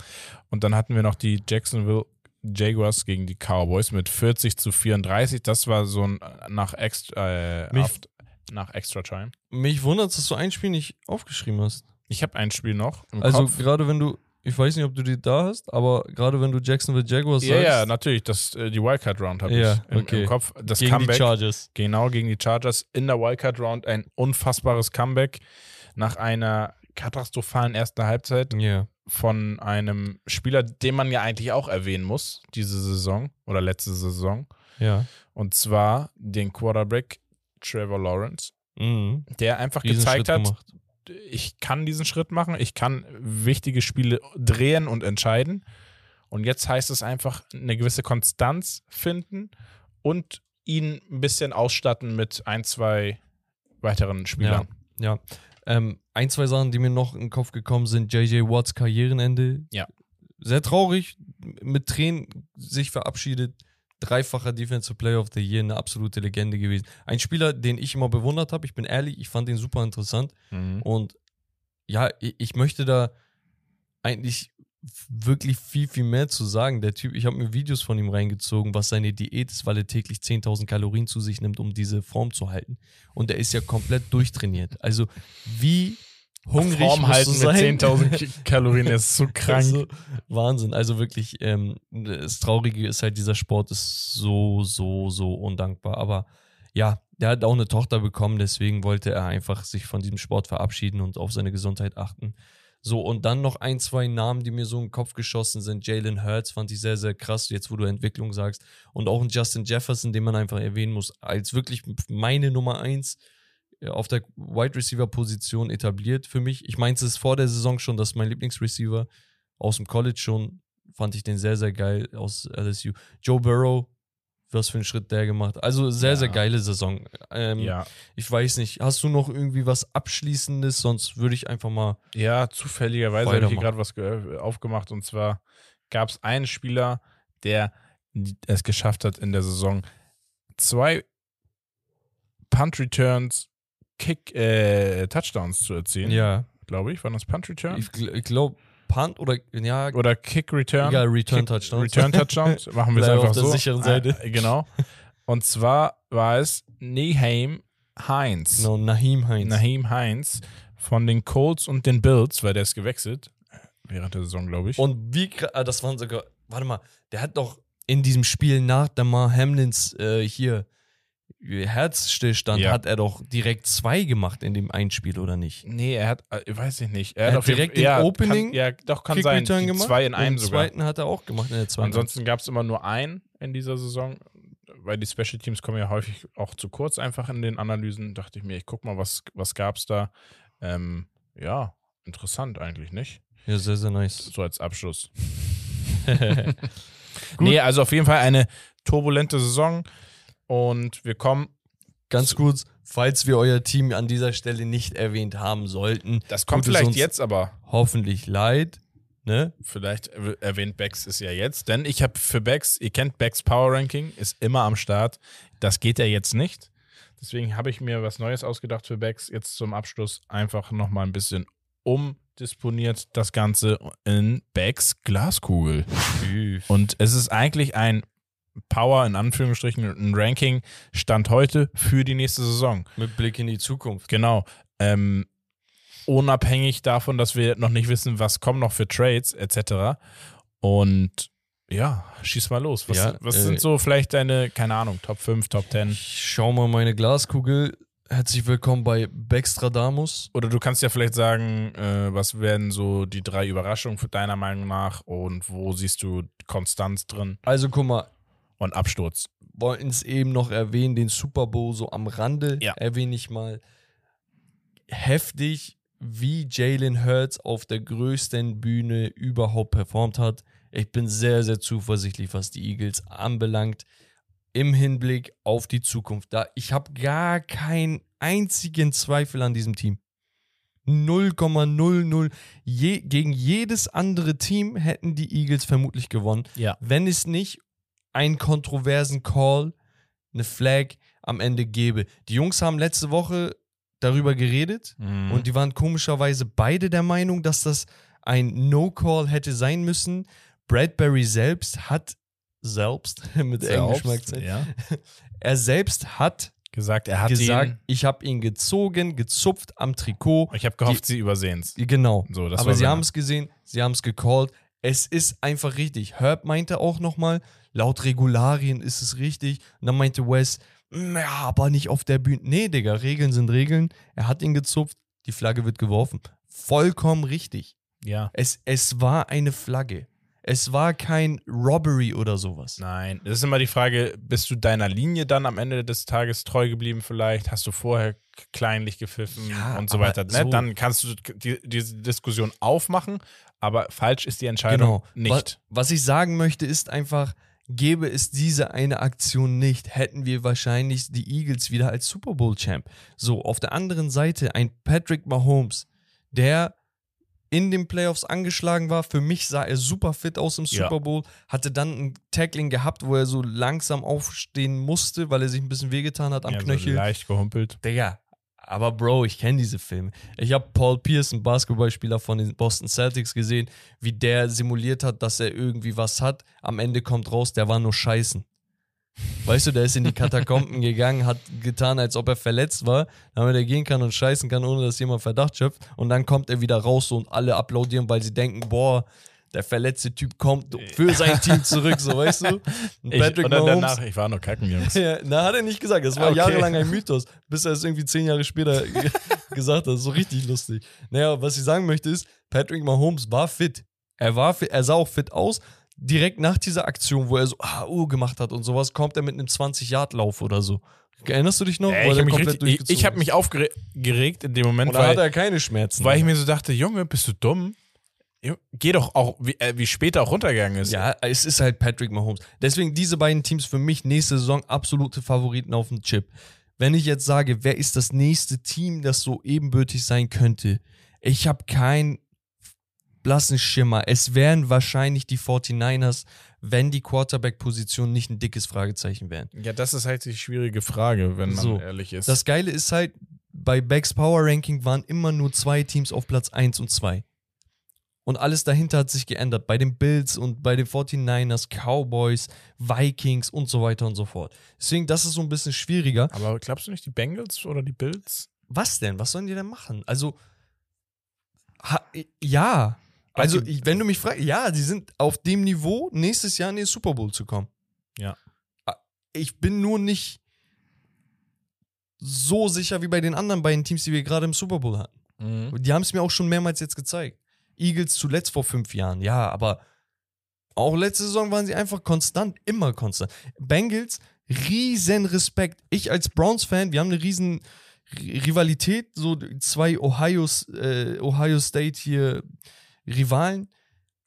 Und dann hatten wir noch die Jacksonville Jaguars gegen die Cowboys mit 40 zu 34. Das war so ein äh, nach extra, äh, Mich- aft- nach Extra Time. Mich wundert, dass du ein Spiel nicht aufgeschrieben hast. Ich habe ein Spiel noch Also Kopf. gerade wenn du, ich weiß nicht, ob du die da hast, aber gerade wenn du Jacksonville Jaguars Ja, sagst, ja, natürlich. Das, äh, die Wildcard Round habe Ja, ich im, okay. im Kopf. Das gegen Comeback. die Chargers. Genau, gegen die Chargers in der Wildcard Round. Ein unfassbares Comeback nach einer katastrophalen ersten Halbzeit. Ja. von einem Spieler, den man ja eigentlich auch erwähnen muss, diese Saison oder letzte Saison. Ja. Und zwar den Quarterback Trevor Lawrence, Mhm. der einfach Riesenschritt gezeigt hat, gemacht. Ich kann diesen Schritt machen, ich kann wichtige Spiele drehen und entscheiden. Und jetzt heißt es einfach, eine gewisse Konstanz finden und ihn ein bisschen ausstatten mit ein, zwei weiteren Spielern. Ja. Ähm, ein, zwei Sachen, die mir noch in den Kopf gekommen sind: JJ Watts Karrierenende. Ja. Sehr traurig, mit Tränen sich verabschiedet. Dreifacher Defensive Player of the Year, eine absolute Legende gewesen. Ein Spieler, den ich immer bewundert habe. Ich bin ehrlich, ich fand ihn super interessant. Mhm. Und ja, ich, ich möchte da eigentlich wirklich viel, viel mehr zu sagen. Der Typ, ich habe mir Videos von ihm reingezogen, was seine Diät ist, weil er täglich 10.000 Kalorien zu sich nimmt, um diese Form zu halten. Und er ist ja komplett durchtrainiert. Also wie hungrig Form halten mit 10.000 Ki- Kalorien ist so krank. Also, Wahnsinn. Also wirklich, ähm, das Traurige ist halt, dieser Sport ist so, so, so undankbar. Aber ja, der hat auch eine Tochter bekommen, deswegen wollte er einfach sich von diesem Sport verabschieden und auf seine Gesundheit achten. So, und dann noch ein, zwei Namen, die mir so in den Kopf geschossen sind. Jalen Hurts fand ich sehr, sehr krass, jetzt wo du Entwicklung sagst. Und auch ein Justin Jefferson, den man einfach erwähnen muss, als wirklich meine Nummer eins auf der Wide Receiver Position etabliert für mich. Ich meinte es vor der Saison schon, dass mein Lieblingsreceiver aus dem College schon, fand ich den sehr, sehr geil aus LSU. Joe Burrow, was für einen Schritt der gemacht. hat. Also sehr, Ja. sehr geile Saison. Ähm, Ja. Ich weiß nicht, hast du noch irgendwie was Abschließendes? Sonst würde ich einfach mal. Ja, zufälligerweise habe ich hier gerade was ge- aufgemacht und zwar gab es einen Spieler, der es geschafft hat in der Saison zwei Punt Returns, Kick, äh, Touchdowns zu erzielen, Ja. glaube ich. Waren das Punt Returns? Ich, gl- ich glaube, Punt oder ja, Oder Kick Return? egal, Return Kick- Touchdowns. Return Touchdowns. Machen wir es einfach auf der so. sicheren Seite. Äh, genau. Und zwar war es Naheem Heinz. Genau, Naheem Heinz. Naheem Heinz von den Colts und den Bills, weil der ist gewechselt. Während der Saison, glaube ich. Und wie, ah, das waren sogar, warte mal, der hat doch in diesem Spiel nach Damar Hamlins äh, hier Herzstillstand, Ja. hat er doch direkt zwei gemacht in dem einen Spiel, oder nicht? Nee, er hat, äh, weiß ich nicht. Er, hat auf jeden direkt den ja, Opening Kann, ja, doch, kann Kick sein. Return gemacht. Zwei in einem Den sogar. zweiten hat er auch gemacht in der zweiten. Ansonsten gab es immer nur einen in dieser Saison, weil die Special Teams kommen ja häufig auch zu kurz einfach in den Analysen. Dachte ich mir, ich guck mal, was, was gab es da. Ähm, ja, interessant eigentlich, nicht? Ja, sehr, sehr nice. So als Abschluss. nee, also auf jeden Fall eine turbulente Saison und wir kommen Ganz kurz, falls wir euer Team an dieser Stelle nicht erwähnt haben sollten, Das kommt vielleicht jetzt aber. hoffentlich leid. Ne? Vielleicht erwähnt Bex es ja jetzt, denn ich habe für Bex, ihr kennt Bex Power Ranking, ist immer am Start. Das geht ja jetzt nicht. Deswegen habe ich mir was Neues ausgedacht für Bex. Jetzt zum Abschluss einfach nochmal ein bisschen umdisponiert das Ganze in Becks Glaskugel. Und es ist eigentlich ein Power, in Anführungsstrichen, ein Ranking Stand heute für die nächste Saison. Mit Blick in die Zukunft. Genau. Ähm, unabhängig davon, dass wir noch nicht wissen, was kommen noch für Trades etc. Und ja, schieß mal los. Was, Ja, was äh, sind so vielleicht deine, keine Ahnung, Top 5, Top 10? Ich schau mal meine Glaskugel. Herzlich willkommen bei Bextradamus. Oder du kannst ja vielleicht sagen, äh, was werden so die drei Überraschungen für deiner Meinung nach und wo siehst du Konstanz drin Also guck mal, und Absturz? wollten es eben noch erwähnen, den Super Bowl so am Rande Ja. erwähne ich mal. Heftig, wie Jalen Hurts auf der größten Bühne überhaupt performt hat. Ich bin sehr, sehr zuversichtlich, was die Eagles anbelangt. Im Hinblick auf die Zukunft. Da ich habe gar keinen einzigen Zweifel an diesem Team. 0,00. Je, gegen jedes andere Team hätten die Eagles vermutlich gewonnen Ja. wenn es nicht einen kontroversen Call, eine Flag am Ende gäbe. Die Jungs haben letzte Woche darüber geredet Mhm. und die waren komischerweise beide der Meinung, dass das ein No-Call hätte sein müssen. Bradbury selbst hat selbst mit englischem Akzent, ja. er selbst hat gesagt, er hat gesagt, ihn. ich habe ihn gezogen, gezupft am Trikot. Ich habe gehofft, sie übersehen es. Genau. So, Aber sie seine- haben es gesehen, sie haben es gecallt. Es ist einfach richtig. Herb meinte auch nochmal, laut Regularien ist es richtig. Und dann meinte Wes, "Mm, ja, aber nicht auf der Bühne. Nee, Digga, Regeln sind Regeln. Er hat ihn gezupft, die Flagge wird geworfen. Vollkommen richtig. Ja. Es, es war eine Flagge. Es war kein Robbery oder sowas. Nein, das ist immer die Frage, bist du deiner Linie dann am Ende des Tages treu geblieben vielleicht? Hast du vorher kleinlich gepfiffen Ja, und so weiter? Ne? so- Dann kannst du die, diese Diskussion aufmachen, aber falsch ist die Entscheidung Genau. nicht. Was, was ich sagen möchte, ist einfach, gäbe es diese eine Aktion nicht, hätten wir wahrscheinlich die Eagles wieder als Super Bowl Champ. So, auf der anderen Seite ein Patrick Mahomes, der in den Playoffs angeschlagen war. Für mich sah er super fit aus im Ja. Super Bowl. Hatte dann ein Tackling gehabt, wo er so langsam aufstehen musste, weil er sich ein bisschen wehgetan hat am Ja, so Knöchel. leicht gehumpelt. Digga, aber Bro, ich kenne diese Filme. Ich habe Paul Pierce, einen Basketballspieler von den Boston Celtics, gesehen, wie der simuliert hat, dass er irgendwie was hat. Am Ende kommt raus, der war nur scheißen. Weißt du, der ist in die Katakomben gegangen, hat getan, als ob er verletzt war, damit er gehen kann und scheißen kann, ohne dass jemand Verdacht schöpft. Und dann kommt er wieder raus und alle applaudieren, weil sie denken, boah, der verletzte Typ kommt für sein Team zurück, so weißt du? Und Ich, und dann danach, ich war nur kacken, Jungs. ja, na, hat er nicht gesagt. Das war Okay. jahrelang ein Mythos, bis er es irgendwie zehn Jahre später ge- gesagt hat. So richtig lustig. Naja, was ich sagen möchte ist, Patrick Mahomes war fit. Er war fit, er sah auch fit aus. Direkt nach dieser Aktion, wo er so ah, uh, gemacht hat und sowas, kommt er mit einem 20-Yard-Lauf oder so. Erinnerst du dich noch? Wo ich habe mich, komplett richtig- ich, durchgezogen ich hab mich aufgeregt in dem Moment, Und da hat weil, er keine Schmerzen. weil ich mir so dachte, Junge, bist du dumm? Geh doch auch, wie, äh, wie später auch runtergegangen ist. Ja, es ist halt Patrick Mahomes. Deswegen diese beiden Teams für mich nächste Saison absolute Favoriten auf dem Chip. Wenn ich jetzt sage, wer ist das nächste Team, das so ebenbürtig sein könnte, ich habe keinen blassen Schimmer. Es wären wahrscheinlich die 49ers, wenn die Quarterback-Position nicht ein dickes Fragezeichen wären. Ja, das ist halt die schwierige Frage, wenn man So, ehrlich ist. Das Geile ist halt, bei Becks Power Ranking waren immer nur zwei Teams auf Platz 1 und 2. Und alles dahinter hat sich geändert. Bei den Bills und bei den 49ers, Cowboys, Vikings und so weiter und so fort. Deswegen, das ist so ein bisschen schwieriger. aber glaubst du nicht, die Bengals oder die Bills? Was denn? Was sollen die denn machen? Also, ha, ja. Also, ich, wenn du mich fragst, ja, die sind auf dem Niveau, nächstes Jahr in den Super Bowl zu kommen. Ja. Ah, Ich bin nur nicht so sicher wie bei den anderen beiden Teams, die wir gerade im Super Bowl hatten. Mhm. Die haben es mir auch schon mehrmals jetzt gezeigt. Eagles zuletzt vor fünf Jahren, ja, aber auch letzte Saison waren sie einfach konstant, immer konstant. Bengals, riesen Respekt. Ich als Browns-Fan, wir haben eine riesen Rivalität, so zwei Ohios, äh, Ohio State hier Rivalen.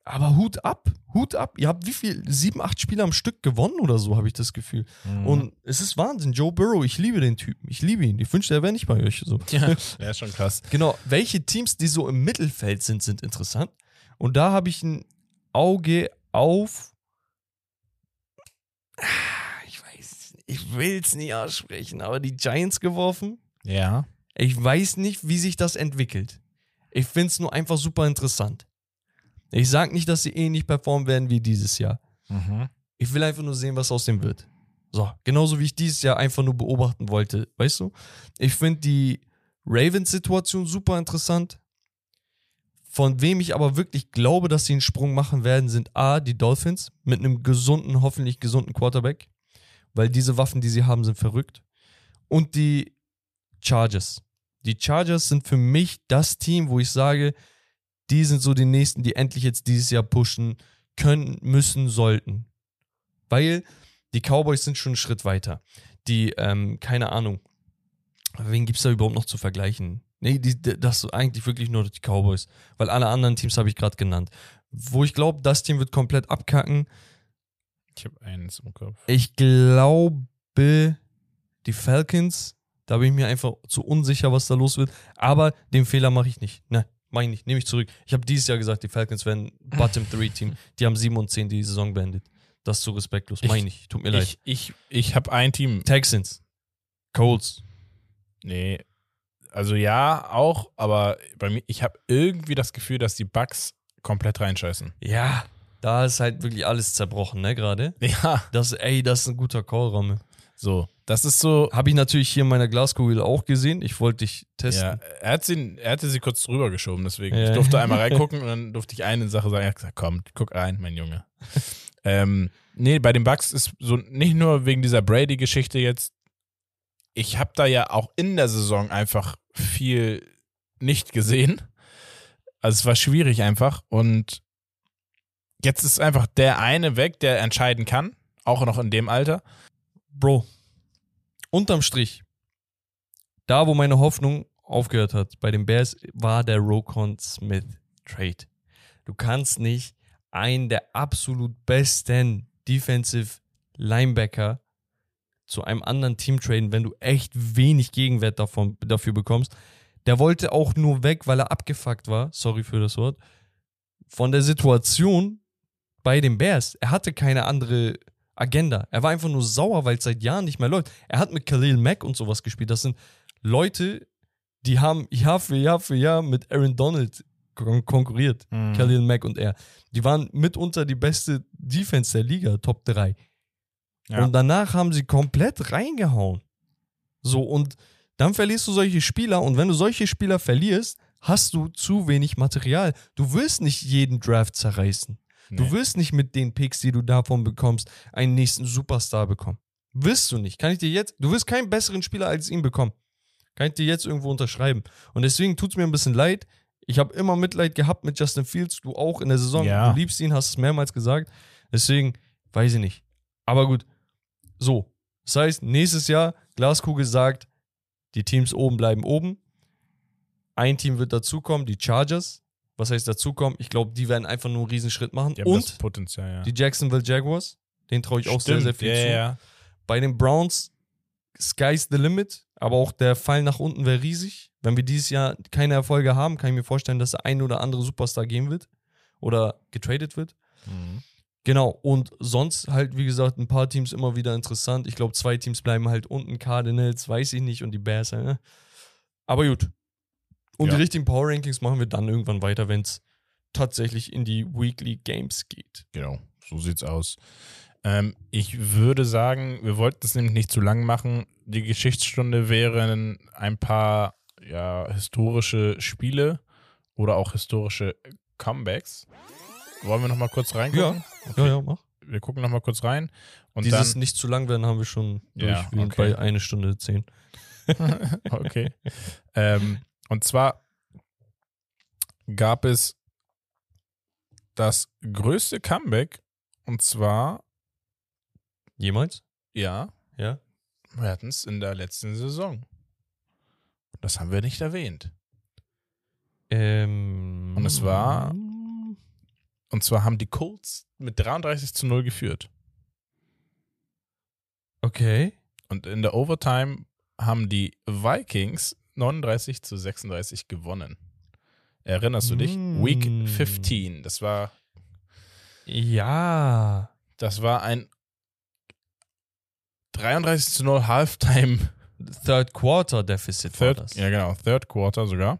Aber Hut ab, Hut ab. Ihr habt wie viel? Sieben, acht Spiele am Stück gewonnen oder so, habe ich das Gefühl. Mhm. Und es ist Wahnsinn. Joe Burrow, ich liebe den Typen. Ich liebe ihn. Ich wünschte, er wäre nicht bei euch. So. ja, der ist schon krass. Genau, welche Teams, die so im Mittelfeld sind, sind interessant. Und da habe ich ein Auge auf. Ah, Ich weiß, ich will es nicht aussprechen, aber die Giants geworfen. Ja. Ich weiß nicht, wie sich das entwickelt. Ich finde es nur einfach super interessant. Ich sag nicht, dass sie eh nicht performen werden wie dieses Jahr. Mhm. Ich will einfach nur sehen, was aus dem wird. So, genauso wie ich dieses Jahr einfach nur beobachten wollte, weißt du? Ich finde die Ravens-Situation super interessant. Von wem ich aber wirklich glaube, dass sie einen Sprung machen werden, sind A, die Dolphins mit einem gesunden, hoffentlich gesunden Quarterback, weil diese Waffen, die sie haben, sind verrückt. Und die Chargers. Die Chargers sind für mich das Team, wo ich sage, die sind so die nächsten, die endlich jetzt dieses Jahr pushen können, müssen, sollten. Weil die Cowboys sind schon einen Schritt weiter. Die, ähm, keine Ahnung, wen gibt es da überhaupt noch zu vergleichen? Nee, die, das eigentlich wirklich nur die Cowboys. Weil alle anderen Teams habe ich gerade genannt. Wo ich glaube, das Team wird komplett abkacken. Ich habe eins im Kopf. Ich glaube, die Falcons, da bin ich mir einfach zu unsicher, was da los wird. Aber den Fehler mache ich nicht. Ne, mache ich nicht. Nehme ich zurück. Ich habe dieses Jahr gesagt, die Falcons werden Bottom 3 Team. Die haben 7 und 10 die Saison beendet. Das ist so respektlos. Meine ich nicht. Tut mir leid. Ich, ich, ich habe ein Team. Texans. Colts. Nee. Also ja, auch, aber bei mir, ich habe irgendwie das Gefühl, dass die Bugs komplett reinscheißen. Ja, da ist halt wirklich alles zerbrochen, ne, gerade. Ja. Das, ey, das ist ein guter Call, Ramme. So, das ist so. Habe ich natürlich hier in meiner Glaskugel auch gesehen. Ich wollte dich testen. Ja, er, hat sie, er hatte sie kurz drüber geschoben, deswegen. Ja. Ich durfte einmal reingucken und dann durfte ich eine Sache sagen. Er hat gesagt, komm, guck rein, mein Junge. ähm, nee, bei den Bugs ist so nicht nur wegen dieser Brady-Geschichte jetzt. Ich habe da ja auch in der Saison einfach viel nicht gesehen. Also es war schwierig einfach und jetzt ist einfach der eine weg, der entscheiden kann, auch noch in dem Alter. Bro, unterm Strich, da wo meine Hoffnung aufgehört hat bei den Bears, war der Rokon Smith Trade. Du kannst nicht einen der absolut besten Defensive Linebacker zu einem anderen Team traden, wenn du echt wenig Gegenwert davon, dafür bekommst. Der wollte auch nur weg, weil er abgefuckt war, sorry für das Wort, von der Situation bei den Bears. Er hatte keine andere Agenda. Er war einfach nur sauer, weil es seit Jahren nicht mehr läuft. Er hat mit Khalil Mack und sowas gespielt. Das sind Leute, die haben Jahr für Jahr für Jahr mit Aaron Donald kon konkurriert. Mhm. Khalil Mack und er. Die waren mitunter die beste Defense der Liga, Top 3. Ja. Und danach haben sie komplett reingehauen. So, und dann verlierst du solche Spieler und wenn du solche Spieler verlierst, hast du zu wenig Material. Du wirst nicht jeden Draft zerreißen. Du Nee. wirst nicht mit den Picks, die du davon bekommst, einen nächsten Superstar bekommen. Wirst du nicht. Kann ich dir jetzt, du wirst keinen besseren Spieler als ihn bekommen. Kann ich dir jetzt irgendwo unterschreiben. Und deswegen tut es mir ein bisschen leid. Ich habe immer Mitleid gehabt mit Justin Fields, du auch in der Saison. Ja. Du liebst ihn, hast es mehrmals gesagt. Deswegen, weiß ich nicht. Aber gut. So. Das heißt, nächstes Jahr, Glaskugel sagt, die Teams oben bleiben oben. Ein Team wird dazukommen, die Chargers. Was heißt dazukommen? Ich glaube, die werden einfach nur einen Riesenschritt machen. Die Und Potenzial, ja. die Jacksonville Jaguars. Den traue ich auch sehr, Stimmt, sehr viel ja, zu. Ja. Bei den Browns, sky's the limit. Aber auch der Fall nach unten wäre riesig. Wenn wir dieses Jahr keine Erfolge haben, kann ich mir vorstellen, dass der ein oder andere Superstar gehen wird. Oder getradet wird. Mhm. Genau, und sonst halt, wie gesagt, ein paar Teams immer wieder interessant. Ich glaube, zwei Teams bleiben halt unten, Cardinals, weiß ich nicht, und die Bears. Äh. Aber gut. Und Ja. die richtigen Power Rankings machen wir dann irgendwann weiter, wenn es tatsächlich in die Weekly Games geht. Genau, so sieht's aus. Ähm, ich würde sagen, wir wollten es nämlich nicht zu lang machen. Die Geschichtsstunde wären ein paar ja, historische Spiele oder auch historische Comebacks. Wollen wir noch mal kurz reingucken? Ja, ja, mach. Wir gucken noch mal kurz rein. Und Dieses nicht zu lang werden haben wir schon Ja, durch. Sind okay. bei eine Stunde zehn. dann, okay. ähm, und zwar gab es das größte Comeback und zwar, Jemals? ja, Ja. Wir hatten es in der letzten Saison. Das haben wir nicht erwähnt. Ähm, Und es war- Und zwar haben die Colts mit 33 zu 0 geführt. Okay. Und in der Overtime haben die Vikings 39 zu 36 gewonnen. Erinnerst du dich? Mm. Week 15. Das war, Ja. das war ein 33 zu 0 Halftime Third Quarter Deficit war Third, das. ja genau, Third Quarter sogar.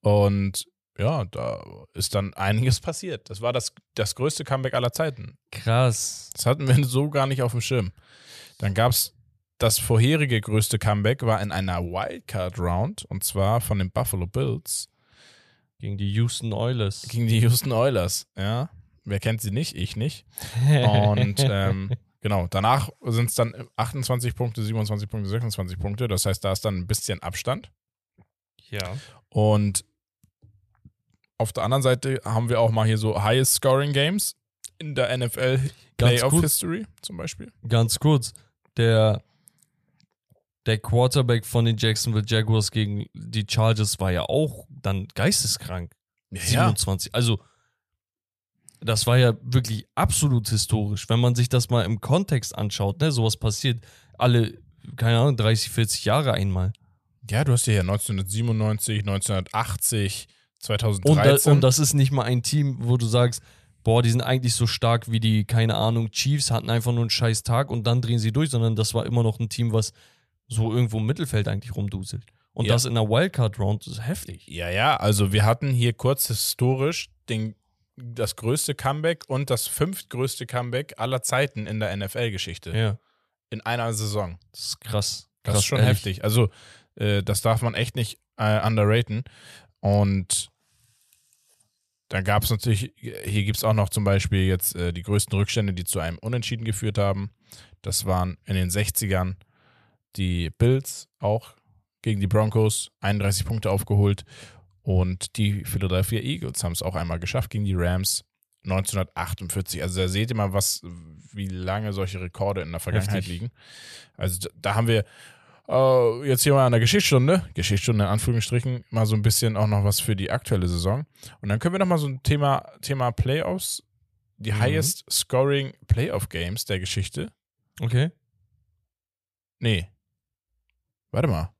Und ja, da ist dann einiges passiert. Das war das, das größte Comeback aller Zeiten. Krass. Das hatten wir so gar nicht auf dem Schirm. Dann gab es das vorherige größte Comeback, war in einer Wildcard-Round und zwar von den Buffalo Bills Gegen die Houston Oilers. gegen die Houston Oilers. Ja, wer kennt sie nicht? Ich nicht. Und ähm, genau, danach sind es dann 28 Punkte, 27 Punkte, 26 Punkte. Das heißt, da ist dann ein bisschen Abstand. ja. Und auf der anderen Seite haben wir auch mal hier so Highest Scoring Games in der NFL Playoff. History zum Beispiel. Ganz kurz. Der, der Quarterback von den Jacksonville Jaguars gegen die Chargers war ja auch dann geisteskrank. 27. Also, das war ja wirklich absolut historisch. Wenn man sich das mal im Kontext anschaut, ne, sowas passiert alle, keine Ahnung, 30, 40 Jahre einmal. Ja, du hast ja hier 1997, 1980, Und, da, 2013. und das ist nicht mal ein Team, wo du sagst, boah, die sind eigentlich so stark wie die, keine Ahnung, Chiefs, hatten einfach nur einen scheiß Tag und dann drehen sie durch, sondern das war immer noch ein Team, was so irgendwo im Mittelfeld eigentlich rumduselt. Und Ja. das in der Wildcard-Round ist heftig. ja, ja, also wir hatten hier kurz historisch den, das größte Comeback und das fünftgrößte Comeback aller Zeiten in der NFL-Geschichte. Ja, In einer Saison. das ist krass. Das krass ist schon ehrlich. heftig. Also, äh, das darf man echt nicht äh, underraten. Und dann gab es natürlich, hier gibt es auch noch zum Beispiel jetzt äh, die größten Rückstände, die zu einem Unentschieden geführt haben. Das waren in den 60ern die Bills auch gegen die Broncos, 31 Punkte aufgeholt. Und die Philadelphia Eagles haben es auch einmal geschafft gegen die Rams 1948. Also da seht ihr mal, was, wie lange solche Rekorde in der Vergangenheit Heftig. liegen. Also da- da haben wir äh, jetzt hier mal an der Geschichtsstunde, Geschichtsstunde in Anführungsstrichen, mal so ein bisschen auch noch was für die aktuelle Saison. Und dann können wir noch mal so ein Thema, Thema Playoffs, die Mhm. highest scoring Playoff Games der Geschichte. Okay. Nee. Warte mal.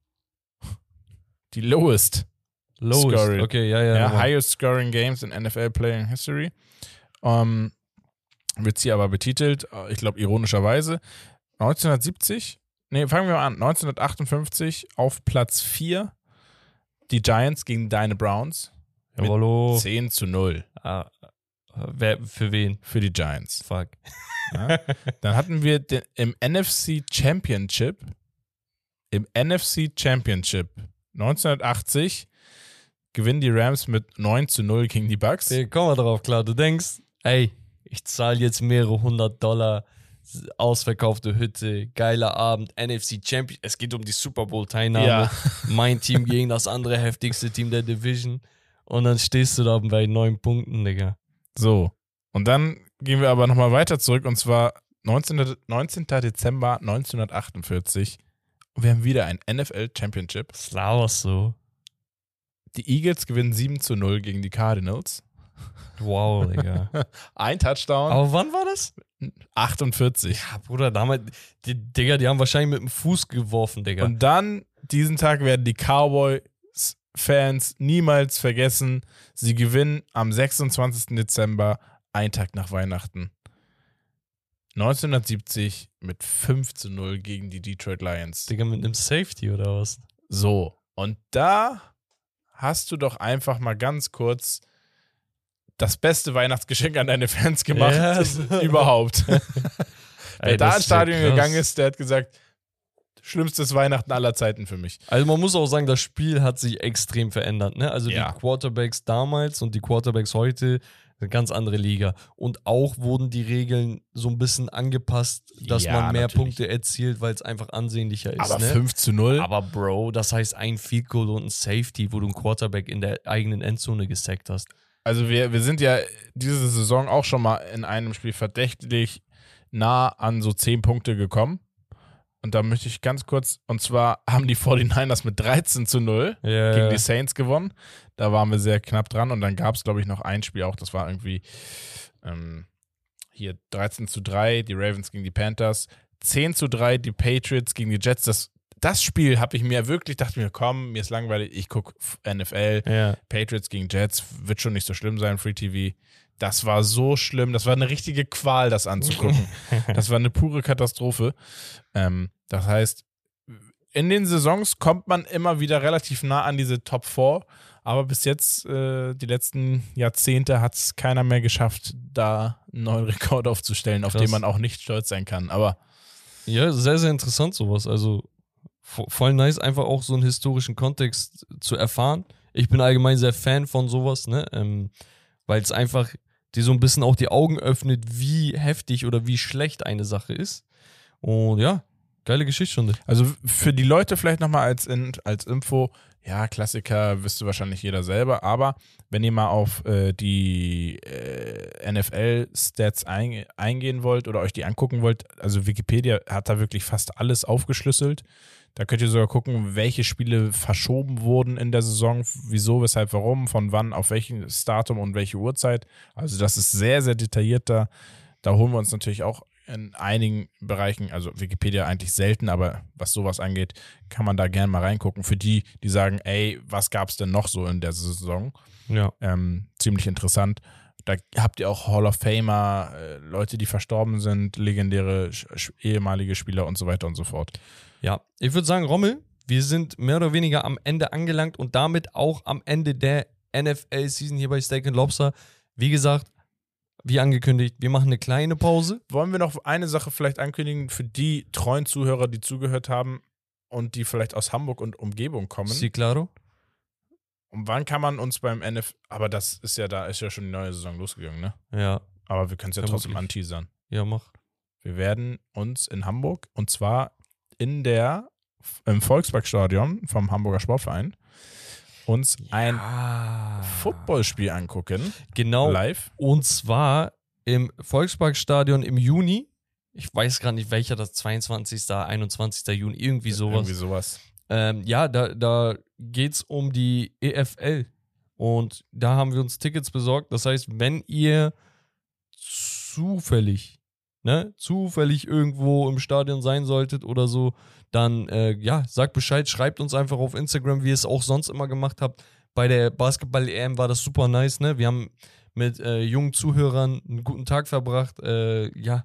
Die lowest. Lowest. Scoring. Okay, ja, ja. Ja, highest scoring games in NFL Playing History. Ähm, wird hier aber betitelt, äh, ich glaube ironischerweise. 1970, nee, fangen wir mal an. 1958 auf Platz 4 die Giants gegen deine Browns. mit Jawollo. 10 zu 0 Ah, wer, für wen? für die Giants. Fuck. Ja. Dann hatten wir den, im NFC Championship, im NFC Championship 1980 gewinnen die Rams mit 9 zu 0 gegen die Bucks. Hey, komm mal drauf klar. Du denkst, ey, ich zahle jetzt mehrere hundert Dollar, ausverkaufte Hütte, geiler Abend, NFC Champion. Es geht um die Super Bowl-Teilnahme. Ja. Mein Team gegen das andere heftigste Team der Division. Und dann stehst du da bei neun Punkten, Digga. So. Und dann gehen wir aber nochmal weiter zurück und zwar 19. 19. Dezember 1948. Und wir haben wieder ein NFL Championship. Das laberst so. Die Eagles gewinnen 7 zu 0 gegen die Cardinals. Wow, Digga. Ein Touchdown, Aber wann war das? 48. Ja, Bruder, damals, die, Digga, die haben wahrscheinlich mit dem Fuß geworfen, Digga. Und dann, diesen Tag werden die Cowboys-Fans niemals vergessen. Sie gewinnen am 26. Dezember, einen Tag nach Weihnachten. 1970 mit 5 zu 0 gegen die Detroit Lions. Digga, mit einem Safety oder was? So, und da hast du doch einfach mal ganz kurz das beste Weihnachtsgeschenk an deine Fans gemacht so. überhaupt. Wer Ey, da ins Stadion krass. gegangen ist, der hat gesagt, schlimmstes Weihnachten aller Zeiten für mich. Also man muss auch sagen, das Spiel hat sich extrem verändert. Ne? Also Ja. die Quarterbacks damals und die Quarterbacks heute eine ganz andere Liga. Und auch wurden die Regeln so ein bisschen angepasst, dass Ja, man mehr natürlich. Punkte erzielt, weil es einfach ansehnlicher ist. Aber ne? 5 zu 0. Aber Bro, das heißt ein Field Goal und ein Safety, wo du einen Quarterback in der eigenen Endzone gesackt hast. Also wir, wir sind ja diese Saison auch schon mal in einem Spiel verdächtig nah an so 10 Punkte gekommen. Und da möchte ich ganz kurz, und zwar haben die 49ers mit 13 zu 0 Ja, gegen die Saints gewonnen. Da waren wir sehr knapp dran. Und dann gab es, glaube ich, noch ein Spiel auch, das war irgendwie ähm, hier 13 zu 3, die Ravens gegen die Panthers. 10 zu 3, die Patriots gegen die Jets. Das, das Spiel habe ich mir wirklich, dachte mir, komm, mir ist langweilig, ich gucke NFL. ja. Patriots gegen Jets wird schon nicht so schlimm sein, Free TV. Das war so schlimm. Das war eine richtige Qual, das anzugucken. das war eine pure Katastrophe. Ähm, das heißt, in den Saisons kommt man immer wieder relativ nah an diese Top 4, Aber bis jetzt, äh, die letzten Jahrzehnte, hat es keiner mehr geschafft, da einen neuen Rekord aufzustellen, auf Krass. den man auch nicht stolz sein kann. Aber Ja, sehr, sehr interessant sowas. Also vo- voll nice, einfach auch so einen historischen Kontext zu erfahren. Ich bin allgemein sehr Fan von sowas, ne? Ähm, Weil es einfach dir so ein bisschen auch die Augen öffnet, wie heftig oder wie schlecht eine Sache ist. Und ja, geile Geschichtsstunde. Also für die Leute vielleicht nochmal als, in, als Info, ja, Klassiker wüsste wahrscheinlich jeder selber, aber wenn ihr mal auf äh, die äh, NFL-Stats ein, eingehen wollt oder euch die angucken wollt, also Wikipedia hat da wirklich fast alles aufgeschlüsselt. Da könnt ihr sogar gucken, welche Spiele verschoben wurden in der Saison, wieso, weshalb, warum, von wann, auf welches Datum und welche Uhrzeit. Also das ist sehr, sehr detailliert da. Da holen wir uns natürlich auch in einigen Bereichen, also Wikipedia eigentlich selten, aber was sowas angeht, kann man da gerne mal reingucken. Für die, die sagen, ey, was gab es denn noch so in der Saison? Ja. Ähm, ziemlich interessant. Da habt ihr auch Hall of Famer, äh, Leute, die verstorben sind, legendäre ehemalige Spieler und so weiter und so fort. Ja, ich würde sagen, Rommel, wir sind mehr oder weniger am Ende angelangt und damit auch am Ende der NFL-Season hier bei Steak and Lobster. Wie gesagt, wie angekündigt, wir machen eine kleine Pause. Wollen wir noch eine Sache vielleicht ankündigen für die treuen Zuhörer, die zugehört haben und die vielleicht aus Hamburg und Umgebung kommen? Sí, claro. Und wann kann man uns beim NF, aber das ist ja, da ist ja schon die neue Saison losgegangen, ne? Ja, Aber wir können es ja trotzdem Vermutlich. anteasern. ja, mach. Wir werden uns in Hamburg und zwar in der im Volksparkstadion vom Hamburger Sportverein uns ein Ah. Footballspiel angucken Genau. live. Und zwar im Volksparkstadion im Juni. Ich weiß gar nicht, welcher das 22., 21. Juni, irgendwie sowas. Irgendwie sowas. Ähm, ja, da, da geht es um die EFL. Und da haben wir uns Tickets besorgt. Das heißt, wenn ihr zufällig, ne, zufällig irgendwo im Stadion sein solltet oder so, dann, äh, ja, sagt Bescheid, schreibt uns einfach auf Instagram, wie ihr es auch sonst immer gemacht habt. Bei der Basketball-EM war das super nice, ne? Wir haben mit äh, jungen Zuhörern einen guten Tag verbracht. Äh, ja,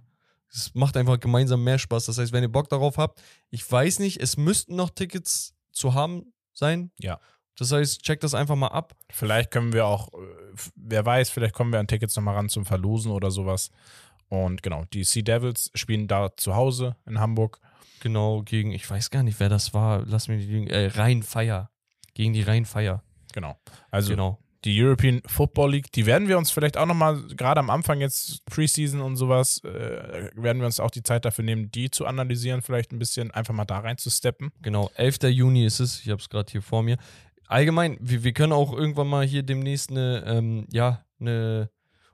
es macht einfach gemeinsam mehr Spaß. Das heißt, wenn ihr Bock darauf habt, ich weiß nicht, es müssten noch Tickets zu haben sein. Ja. Das heißt, checkt das einfach mal ab. Vielleicht können wir auch, äh, wer weiß, vielleicht kommen wir an Tickets nochmal ran zum Verlosen oder sowas. Und genau, die Sea Devils spielen da zu Hause in Hamburg. Genau, gegen, ich weiß gar nicht, wer das war. Lass mich nicht. Äh, Rhein-Feier. Gegen die Rhein-Feier. Genau. Also Genau. die European Football League, die werden wir uns vielleicht auch nochmal, gerade am Anfang jetzt Preseason und sowas, äh, werden wir uns auch die Zeit dafür nehmen, die zu analysieren, vielleicht ein bisschen einfach mal da rein zu steppen. Genau, 11. Juni ist es. Ich habe es gerade hier vor mir. Allgemein, wir, wir können auch irgendwann mal hier demnächst eine, ähm, ja, eine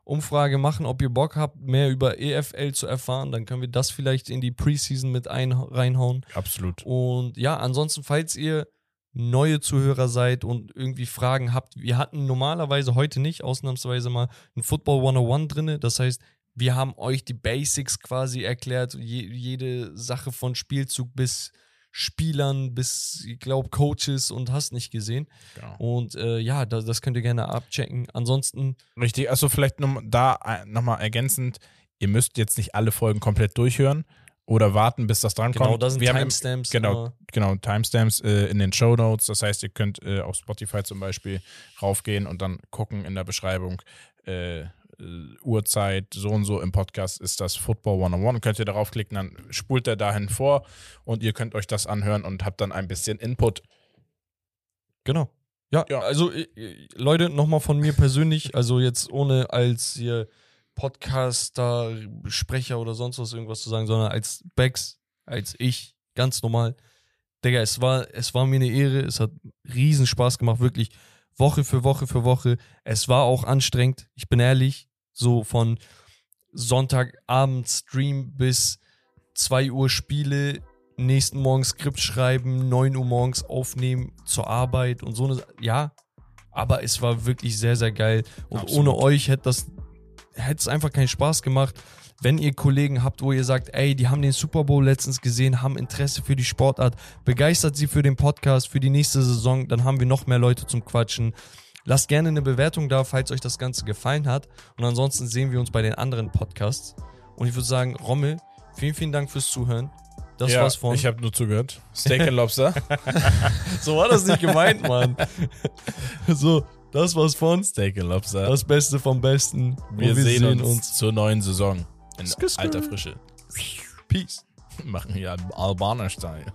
Umfrage machen, ob ihr Bock habt, mehr über EFL zu erfahren. Dann können wir das vielleicht in die Preseason mit ein, reinhauen. Absolut. Und ja, ansonsten, falls ihr neue Zuhörer seid und irgendwie Fragen habt, wir hatten normalerweise heute nicht, ausnahmsweise mal ein Football 101 drinne. Das heißt, wir haben euch die Basics quasi erklärt, je, jede Sache von Spielzug bis Spielern bis, ich glaube, Coaches und hast nicht gesehen. Genau. Und äh, ja, das, das könnt ihr gerne abchecken. Ansonsten, Richtig, also vielleicht noch, da nochmal ergänzend, ihr müsst jetzt nicht alle Folgen komplett durchhören oder warten, bis das drankommt. genau, da sind wir haben im- Timestamps. Genau, immer. genau, Timestamps äh, in den Show Notes. Das heißt, ihr könnt äh, auf Spotify zum Beispiel raufgehen und dann gucken in der Beschreibung äh, äh, Uhrzeit, so und so im Podcast ist das Football 101. Könnt ihr darauf klicken, dann spult er dahin vor und ihr könnt euch das anhören und habt dann ein bisschen Input. Genau. Ja, Ja. also äh, äh, Leute, nochmal von mir persönlich, also jetzt ohne als hier Podcaster, Sprecher oder sonst was irgendwas zu sagen, sondern als Bex, als ich, ganz normal. Digga, es war, es war mir eine Ehre, es hat riesen Spaß gemacht, wirklich Woche für Woche für Woche. Es war auch anstrengend, ich bin ehrlich, so von Sonntagabend Stream bis 2 Uhr Spiele, nächsten Morgen Skript schreiben, 9 Uhr morgens aufnehmen zur Arbeit und so eine. Ja, aber es war wirklich sehr, sehr geil. Und Absolut. ohne euch hätte das hätte es einfach keinen Spaß gemacht. Wenn ihr Kollegen habt, wo ihr sagt, ey, die haben den Super Bowl letztens gesehen, haben Interesse für die Sportart, begeistert sie für den Podcast, für die nächste Saison, dann haben wir noch mehr Leute zum Quatschen. Lasst gerne eine Bewertung da, falls euch das Ganze gefallen hat. Und ansonsten sehen wir uns bei den anderen Podcasts. Und ich würde sagen, Rommel, vielen, vielen Dank fürs Zuhören. Das ja, war's von. Ich habe nur zugehört. Steak and Lobster. so war das nicht gemeint, Mann. so, das war's von. Steak and Lobster. Das Beste vom Besten. wir, Und sehen, uns, zur neuen Saison. In alter Frische. Peace. Machen hier Albaner-Style.